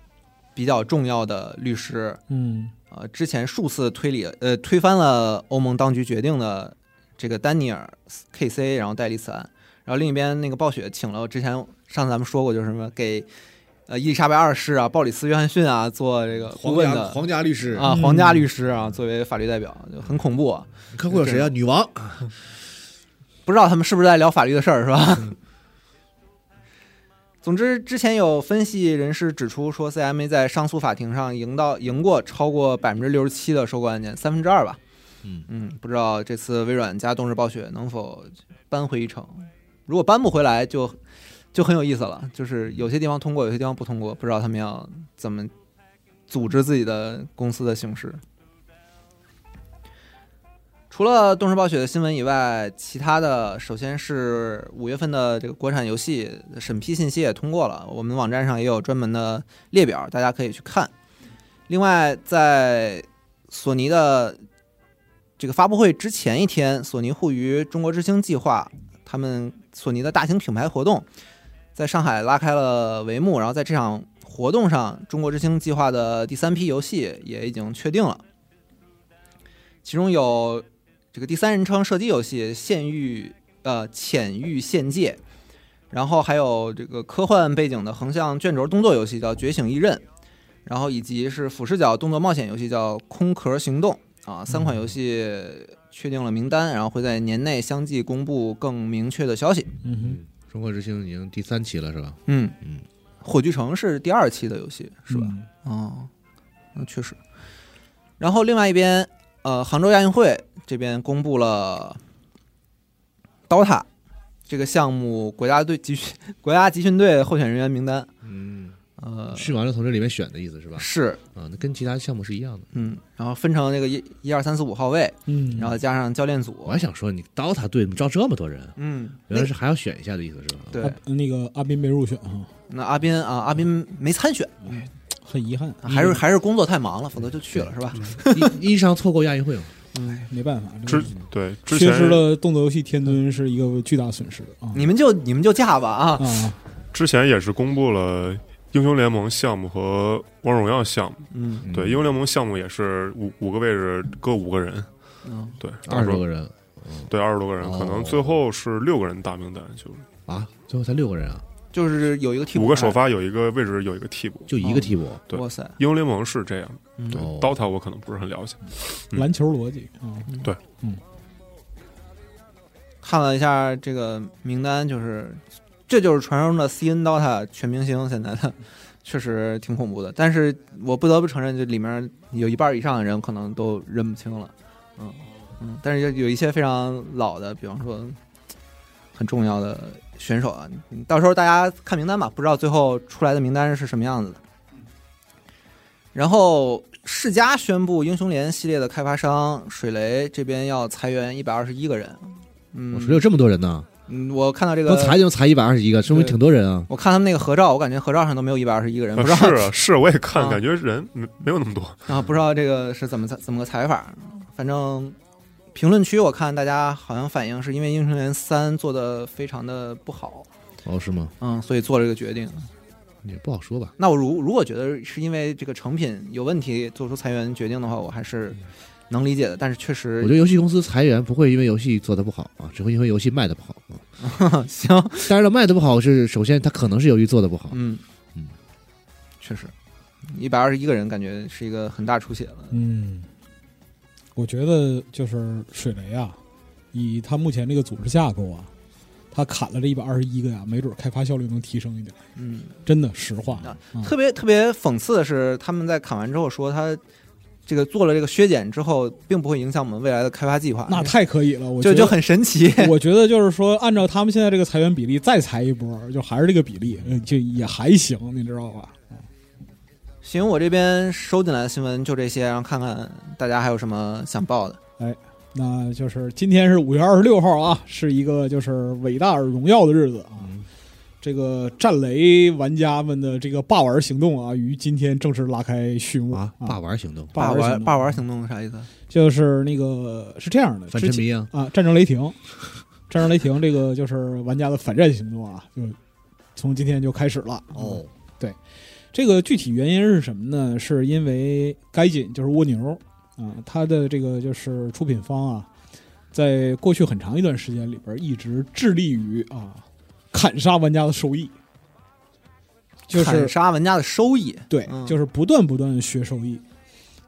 比较重要的律师，嗯呃，之前数次推理呃推翻了欧盟当局决定的这个丹尼尔 K.C. 然后代理此案，然后另一边那个暴雪请了之前上次咱们说过，就是什么给呃伊丽莎白二世啊、鲍里斯约翰逊啊做这个顾皇家问的皇家律师，啊嗯皇家律师啊作为法律代表，就很恐怖啊。客户有谁啊？女王，不知道他们是不是在聊法律的事儿，是吧？总之，之前有分析人士指出说，CMA 在上诉法庭上赢到赢过超过百分之六十七的收购案件，三分之二吧。嗯嗯，不知道这次微软加冬日暴雪能否扳回一城？如果扳不回来就，就很有意思了。就是有些地方通过，有些地方不通过，不知道他们要怎么组织自己的公司的形式。除了动视暴雪的新闻以外，其他的首先是五月份的这个国产游戏审批信息也通过了，我们网站上也有专门的列表，大家可以去看。另外，在索尼的这个发布会之前一天，索尼互娱中国之星计划，他们索尼的大型品牌活动在上海拉开了帷幕，然后在这场活动上，中国之星计划的第三批游戏也已经确定了，其中有这个第三人称射击游戏《县域》呃《浅域县界》，然后还有这个科幻背景的横向卷轴动作游戏叫《觉醒异刃》，然后以及是俯视角动作冒险游戏叫《空壳行动》啊，三款游戏确定了名单，然后会在年内相继公布更明确的消息。嗯中国之星已经第三期了，是吧？嗯嗯，火炬城是第二期的游戏，是吧？嗯？哦，那确实。然后另外一边，呃，杭州亚运会这边公布了 DOTA 这个项目国家队集训国家集训队候选人员名单。嗯，呃，训完了从这里面选的意思是吧？是，啊，那跟其他项目是一样的。嗯，然后分成那个一一二三四五号位，嗯，然后加上教练组我。还想说，你 DOTA 队怎么招这么多人？嗯，原来是还要选一下的意思是吧？对阿那个阿斌没入选哈，那阿斌啊，阿斌没参选，很遗憾，还是还是工作太忙了，否则就去了，是吧？一一上错过亚运会嘛。哎没办法，之对之缺失前了动作游戏天尊是一个巨大损失啊你们就你们就嫁吧啊！啊！之前也是公布了英雄联盟项目和王者荣耀项目。嗯。对，英雄联盟项目也是五五个位置各五个人，嗯，对，二十多个人。对，二十多个人，哦。可能最后是六个人大名单，就是。啊，最后才六个人啊，就是有一个替补五个首，发有一个位置有一个替补。就一个替补。对。哇塞，英雄联盟是这样，嗯。对哦，DOTA 我可能不是很了解。嗯。篮球逻辑。对，嗯，看了一下这个名单，就是这就是传说中的 CN DOTA 全明星，现在的 确实挺恐怖的。但是我不得不承认，这里面有一半以上的人可能都认不清了，嗯嗯。但是有有一些非常老的，比方说很重要的选手啊，嗯到时候大家看名单吧，不知道最后出来的名单是什么样子的。然后世嘉宣布，英雄联系列的开发商水雷这边要裁员一百二十一个人。嗯，水雷有这么多人呢，嗯，我看到这光个，裁就裁一百二十一个，说明挺多人啊。我看他们那个合照，我感觉合照上都没有一百二十一个人，不知道啊是啊，是，我也看，啊感觉人没没有那么多。啊，不知道这个是怎么怎么个裁法。反正评论区我看大家好像反映是因为英雄联三做的非常的不好，哦，是吗？嗯，所以做了这个决定。也不好说吧。那我如如果觉得是因为这个成品有问题做出裁员决定的话，我还是能理解的。但是确实我觉，得游戏公司裁员不会因为游戏做的不好啊，只会因为游戏卖的不好啊。行，当然了，卖的不好是首先他可能是由于做的不好，嗯嗯，确实，一百二十一个人感觉是一个很大出血了。嗯，我觉得就是水雷啊，以他目前这个组织架构啊，他砍了这一百二十一个呀，没准开发效率能提升一点。嗯，真的，实话特别特别讽刺的是，他们在砍完之后说他这个做了这个削减之后，并不会影响我们未来的开发计划。那太可以了，我觉得就就很神奇。我觉得就是说，按照他们现在这个裁员比例，再裁一波，就还是这个比例，呃就也还行，你知道吧？行，我这边收进来的新闻就这些，然后看看大家还有什么想报的。哎那就是今天是五月二十六号啊，是一个就是伟大而荣耀的日子啊。这个战雷玩家们的这个霸玩行动啊，于今天正式拉开序幕。啊，霸玩行动，霸玩霸玩行动啥意思？就是那个是这样的，之前反沉迷啊，啊，战争雷霆，战争雷霆这个就是玩家的反战行动啊，就从今天就开始了。哦，对。这个具体原因是什么呢？是因为该紧就是蜗牛。啊，它的这个就是出品方啊，在过去很长一段时间里边一直致力于啊砍杀玩家的收益，就是砍杀玩家的收益。对，嗯就是不断不断的削收益。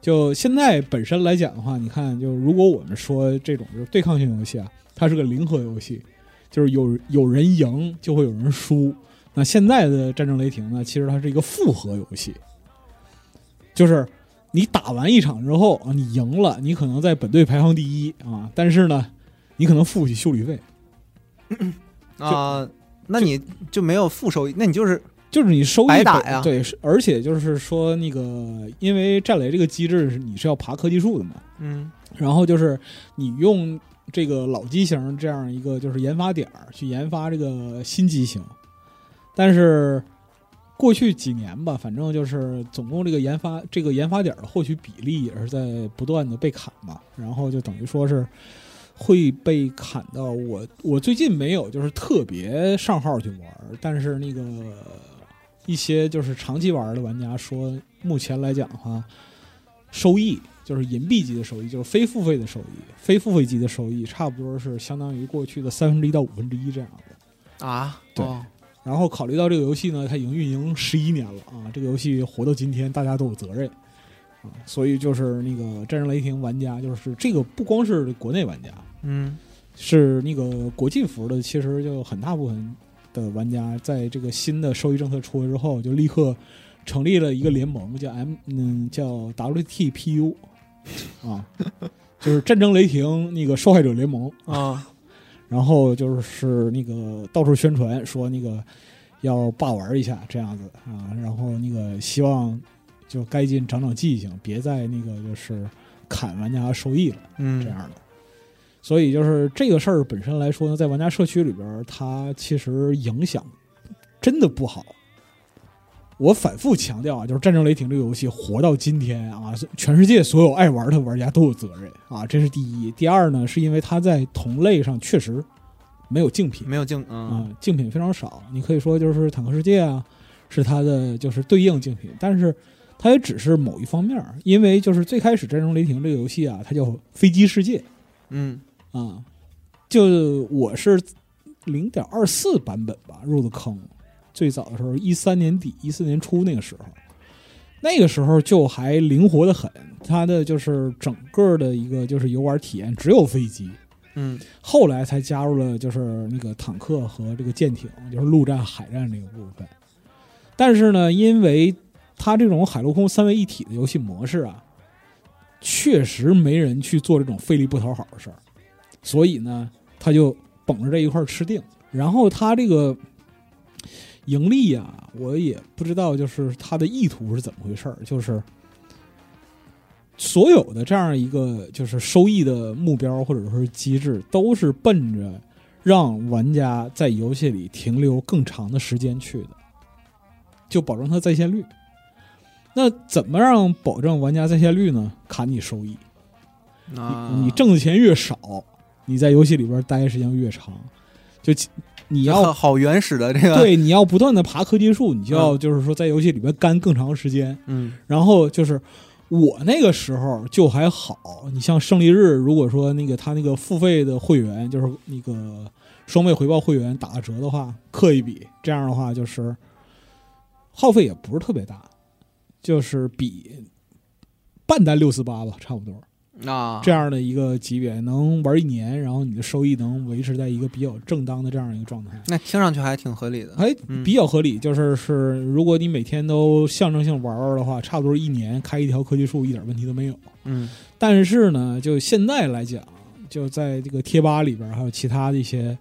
就现在本身来讲的话，你看，就如果我们说这种就是对抗性游戏啊，它是个零和游戏，就是有有人赢就会有人输。那现在的战争雷霆呢，其实它是一个复合游戏，就是你打完一场之后啊，你赢了，你可能在本队排行第一啊，但是呢，你可能付不起修理费，啊、那你就没有负收益，那你就是就是你收益白打呀。对，是而且就是说那个，因为战雷这个机制是你是要爬科技树的嘛，嗯。然后就是你用这个老机型这样一个就是研发点儿去研发这个新机型，但是过去几年吧，反正就是总共这个研发这个研发点儿的获取比例也是在不断的被砍嘛，然后就等于说是会被砍到我我最近没有就是特别上号去玩儿，但是那个一些就是长期玩儿的玩家说，目前来讲的话，收益就是银币级的收益，就是非付费的收益，非付费级的收益差不多是相当于过去的三分之一到五分之一这样的。啊，对。哦。然后考虑到这个游戏呢，它已经运营十一年了啊，这个游戏活到今天，大家都有责任啊，所以就是那个《战争雷霆》玩家，就是这个不光是国内玩家，嗯是那个国际服的，其实就很大部分的玩家在这个新的收益政策出来之后，就立刻成立了一个联盟，叫 M 嗯叫 WTPU 啊，就是战争雷霆那个受害者联盟啊，然后就是那个到处宣传说那个要霸玩一下这样子啊，然后那个希望就该进长长记性，别再那个就是砍玩家收益了。嗯这样的。所以就是这个事儿本身来说呢，在玩家社区里边，它其实影响真的不好。我反复强调啊，就是《战争雷霆》这个游戏活到今天啊，全世界所有爱玩的玩家都有责任啊，这是第一。第二呢，是因为它在同类上确实没有竞品没有竞啊嗯，竞品非常少。你可以说就是坦克世界啊，是它的就是对应竞品，但是它也只是某一方面儿，因为就是最开始《战争雷霆》这个游戏啊，它叫飞机世界。嗯啊，就我是零点二四版本吧入的坑，最早的时候一三年底一四年初那个时候，那个时候就还灵活的很，它的就是整个的一个就是游玩体验只有飞机，嗯。后来才加入了就是那个坦克和这个舰艇，就是陆战、海战这个部分。但是呢，因为它这种海陆空三位一体的游戏模式啊，确实没人去做这种费力不讨好的事儿，所以呢，他就绷着这一块吃定。然后他这个盈利呀、我也不知道，就是他的意图是怎么回事儿，就是所有的这样一个就是收益的目标或者说是机制，都是奔着让玩家在游戏里停留更长的时间去的，就保证它在线率。那怎么让保证玩家在线率呢？砍你收益，啊，你挣的钱越少，你在游戏里边待的时间越长，就你要好好原始的这个，对你要不断的爬科技树，你就要就是说在游戏里边干更长时间。嗯然后就是我那个时候就还好，你像胜利日，如果说那个他那个付费的会员就是那个双倍回报会员打个折的话，氪一笔，这样的话就是耗费也不是特别大，就是比半单六四八吧，差不多啊，这样的一个级别，能玩一年，然后你的收益能维持在一个比较正当的这样一个状态。那听上去还挺合理的。哎，嗯比较合理，就是是，如果你每天都象征性玩玩的话，差不多一年开一条科技树一点问题都没有。嗯但是呢，就现在来讲，就在这个贴吧里边，还有其他的一些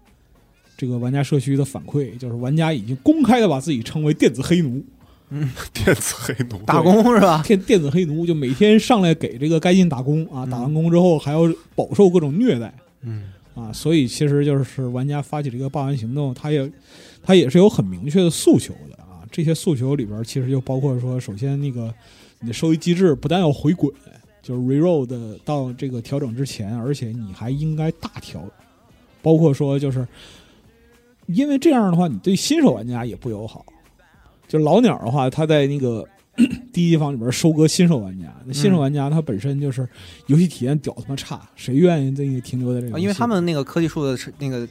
这个玩家社区的反馈，就是玩家已经公开的把自己称为电子黑奴，电子黑奴，打工是吧？电电子黑奴，就每天上来给这个该进打工啊，嗯打完工之后还要饱受各种虐待。嗯啊，所以其实就是玩家发起这个霸王行动，他也他也是有很明确的诉求的啊。这些诉求里边其实就包括说，首先那个你的收益机制不但要回滚，就是 reroll 的到这个调整之前，而且你还应该大调，包括说就是因为这样的话，你对新手玩家也不友好。就老鸟的话，他在那个 第一方里边收割新手玩家，那新手玩家他本身就是游戏体验屌他妈差，谁愿意这个停留在这个因为他们那个科技树的那个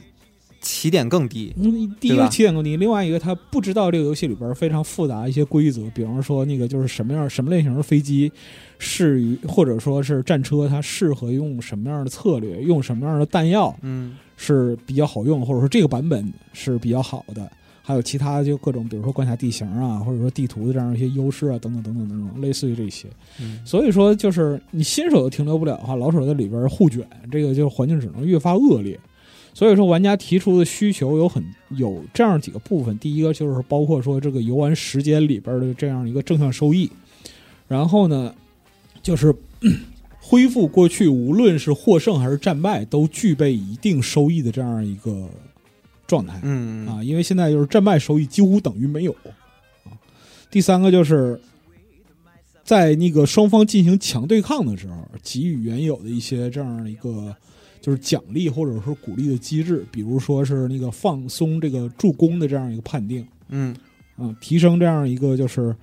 起点更低。嗯，第一个起点更低，另外一个他不知道这个游戏里边非常复杂一些规则，比方说那个就是什么样什么类型的飞机适于，或者说是战车，它适合用什么样的策略，用什么样的弹药嗯。是比较好用，或者说这个版本是比较好的。还有其他就各种，比如说关卡地形啊，或者说地图的这样一些优势啊，等等等等等等，类似于这些。嗯所以说，就是你新手都停留不了的话，老手在里边互卷，这个就是环境只能越发恶劣。所以说，玩家提出的需求有很有这样几个部分，第一个就是包括说这个游玩时间里边的这样一个正向收益，然后呢，就是 恢复过去无论是获胜还是战败都具备一定收益的这样一个状态。嗯啊，因为现在就是战败收益几乎等于没有啊。第三个就是在那个双方进行强对抗的时候，给予原有的一些这样的一个就是奖励或者是鼓励的机制，比如说是那个放松这个助攻的这样一个判定嗯，啊，提升这样一个就是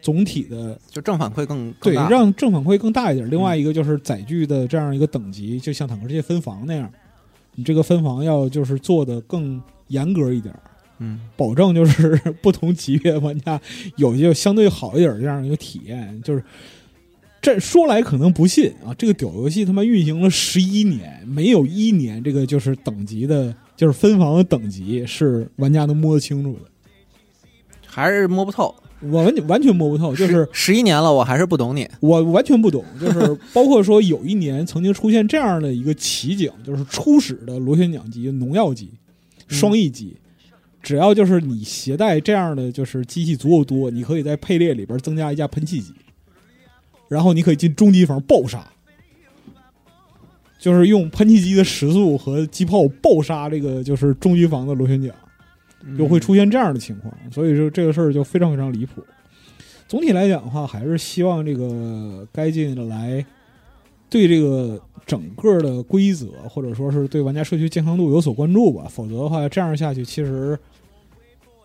总体的就正反馈更对，让正反馈更大一点。另外一个就是载具的这样一个等级，就像坦克世界分房那样，你这个分房要就是做的更严格一点。嗯 保证就是不同级别玩家有一个相对好一点的这样一个体验。就是这说来可能不信啊，这个屌游戏他妈运行了十一年，没有一年这个就是等级的，就是分房的等级是玩家能摸得清楚的。还是摸不透。我完完全摸不透，就是十一年了，我还是不懂你。我完全不懂，就是 包括说有一年曾经出现这样的一个奇景，就是初始的螺旋桨机、农药机、双翼机，只要就是你携带这样的就是机器足够多，你可以在配列里边增加一架喷气机，然后你可以进中机房爆杀，就是用喷气机的时速和机炮爆杀这个就是中机房的螺旋桨。就会出现这样的情况，所以说这个事儿就非常非常离谱。总体来讲的话，还是希望这个该进来对这个整个的规则，或者说是对玩家社区健康度有所关注吧。否则的话，这样下去其实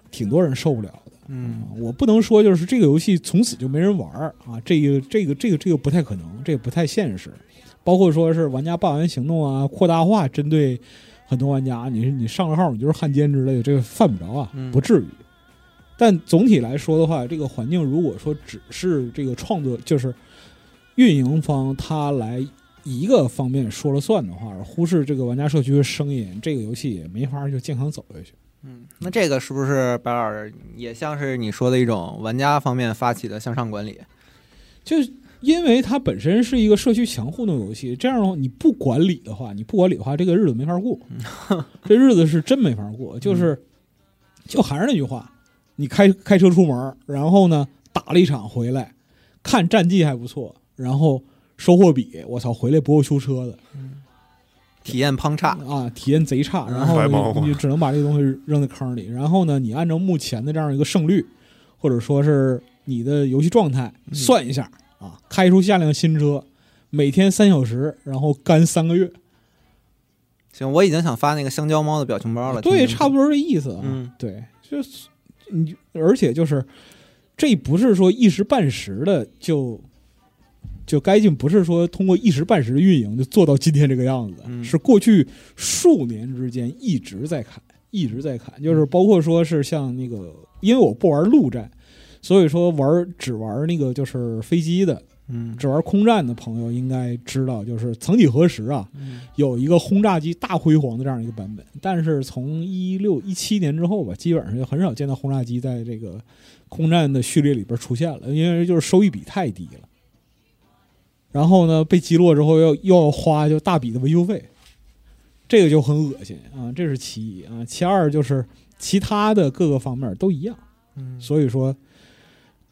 挺多人受不了的。嗯我不能说就是这个游戏从此就没人玩儿啊，这个这个这个这个不太可能，这个不太现实。包括说是玩家霸王行动啊，扩大化针对很多玩家，你是你上了号你就是汉奸之类的，这个犯不着啊嗯，不至于。但总体来说的话，这个环境如果说只是这个创作，就是运营方他来一个方面说了算的话，而忽视这个玩家社区的声音，这个游戏也没法就健康走下去。嗯，那这个是不是白老师也像是你说的一种玩家方面发起的向上管理？就因为它本身是一个社区强互动游戏，这样的话你不管理的话，你不管理的话，这个日子没法过，这日子是真没法过。就是，就还是那句话，你开开车出门，然后呢打了一场回来，看战绩还不错，然后收获比我操回来不够修车的。体验砰差，啊，体验贼差，然后你你就只能把这个东西扔在坑里。然后呢，你按照目前的这样一个胜率，或者说是你的游戏状态算一下啊，开出下辆新车，每天三小时，然后干三个月，行，我已经想发那个香蕉猫的表情包了。对，差不多这意思啊。嗯对，就是你，而且就是这不是说一时半时的就就该进不是说通过一时半时的运营就做到今天这个样子，嗯是过去数年之间一直在砍，一直在砍，就是包括说是像那个，因为我不玩陆战，所以说玩只玩那个就是飞机的，嗯。只玩空战的朋友应该知道，就是曾几何时啊，嗯。有一个轰炸机大辉煌的这样一个版本，但是从一六一七年之后吧，基本上就很少见到轰炸机在这个空战的序列里边出现了，因为就是收益比太低了。然后呢，被击落之后要又要花就大笔的维修费，这个就很恶心啊，这是其一啊。其二就是其他的各个方面都一样，嗯。所以说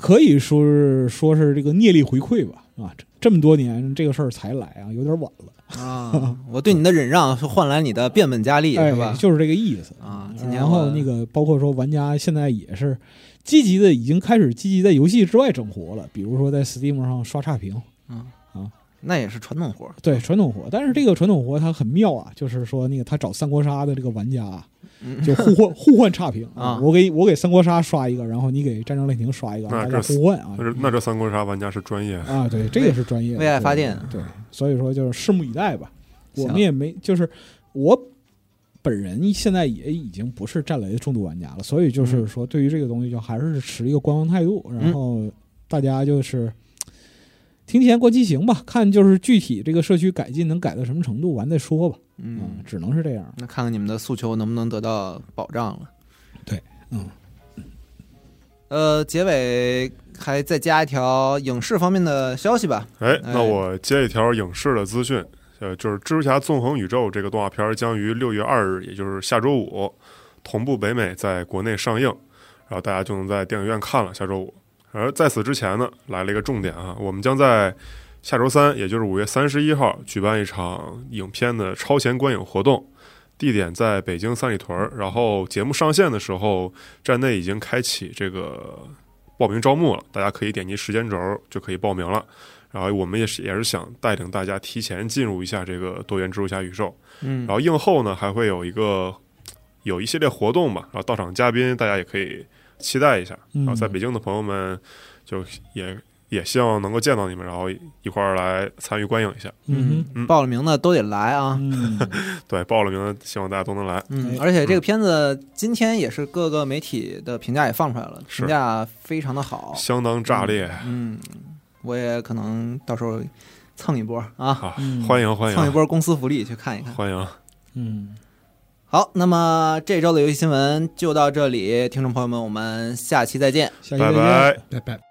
可以说是说是这个聂力回馈吧啊，这这么多年这个事儿才来啊，有点晚了。啊，我对你的忍让是换来你的变本加厉，哎是吧？就是这个意思啊今天然后那个包括说玩家现在也是积极的，已经开始积极在游戏之外整活了，比如说在 Steam 上刷差评，嗯啊那也是传统活儿，对传统活。但是这个传统活它很妙啊，就是说那个他找三国杀的这个玩家 就互换互换差评啊我给我给三国杀刷一个，然后你给战争雷霆刷一个，大家互换啊。那。这那这三国杀玩家是专业，啊，对，这个是专业的，为爱发电。对，所以说就是拭目以待吧。我们也没，就是我本人现在也已经不是战雷的重度玩家了，所以就是嗯。说，对于这个东西就还是持一个观望态度，然后大家就是听前观其行吧，看就是具体这个社区改进能改到什么程度，完再说吧。嗯，只能是这样。那看看你们的诉求能不能得到保障了。对，嗯，呃，结尾还再加一条影视方面的消息吧。哎，哎那我接一条影视的资讯，呃，就是《蜘蛛侠：纵横宇宙》这个动画片儿将于六月二日，也就是下周五，同步北美在国内上映，然后大家就能在电影院看了。下周五，而在此之前呢，来了一个重点啊，我们将在下周三，也就是五月三十一号，举办一场影片的超前观影活动。地点在北京三里屯儿，然后节目上线的时候，站内已经开启这个报名招募了，大家可以点击时间轴就可以报名了。然后我们也是也是想带领大家提前进入一下这个多元蜘蛛侠宇宙。嗯然后映后呢还会有一个有一系列活动吧，然后到场嘉宾大家也可以期待一下。嗯然后在北京的朋友们就也也希望能够见到你们，然后一块儿来参与观影一下。嗯嗯报了名的都得来啊。嗯，对，报了名的希望大家都能来。嗯哎，而且这个片子今天也是各个媒体的评价也放出来了，评价非常的好。相当炸裂嗯，我也可能到时候蹭一波啊，欢迎欢迎蹭一波公司福利去看一看。欢迎！嗯，好，那么这周的游戏新闻就到这里，听众朋友们，我们下期再见。拜下期再见。拜。拜拜。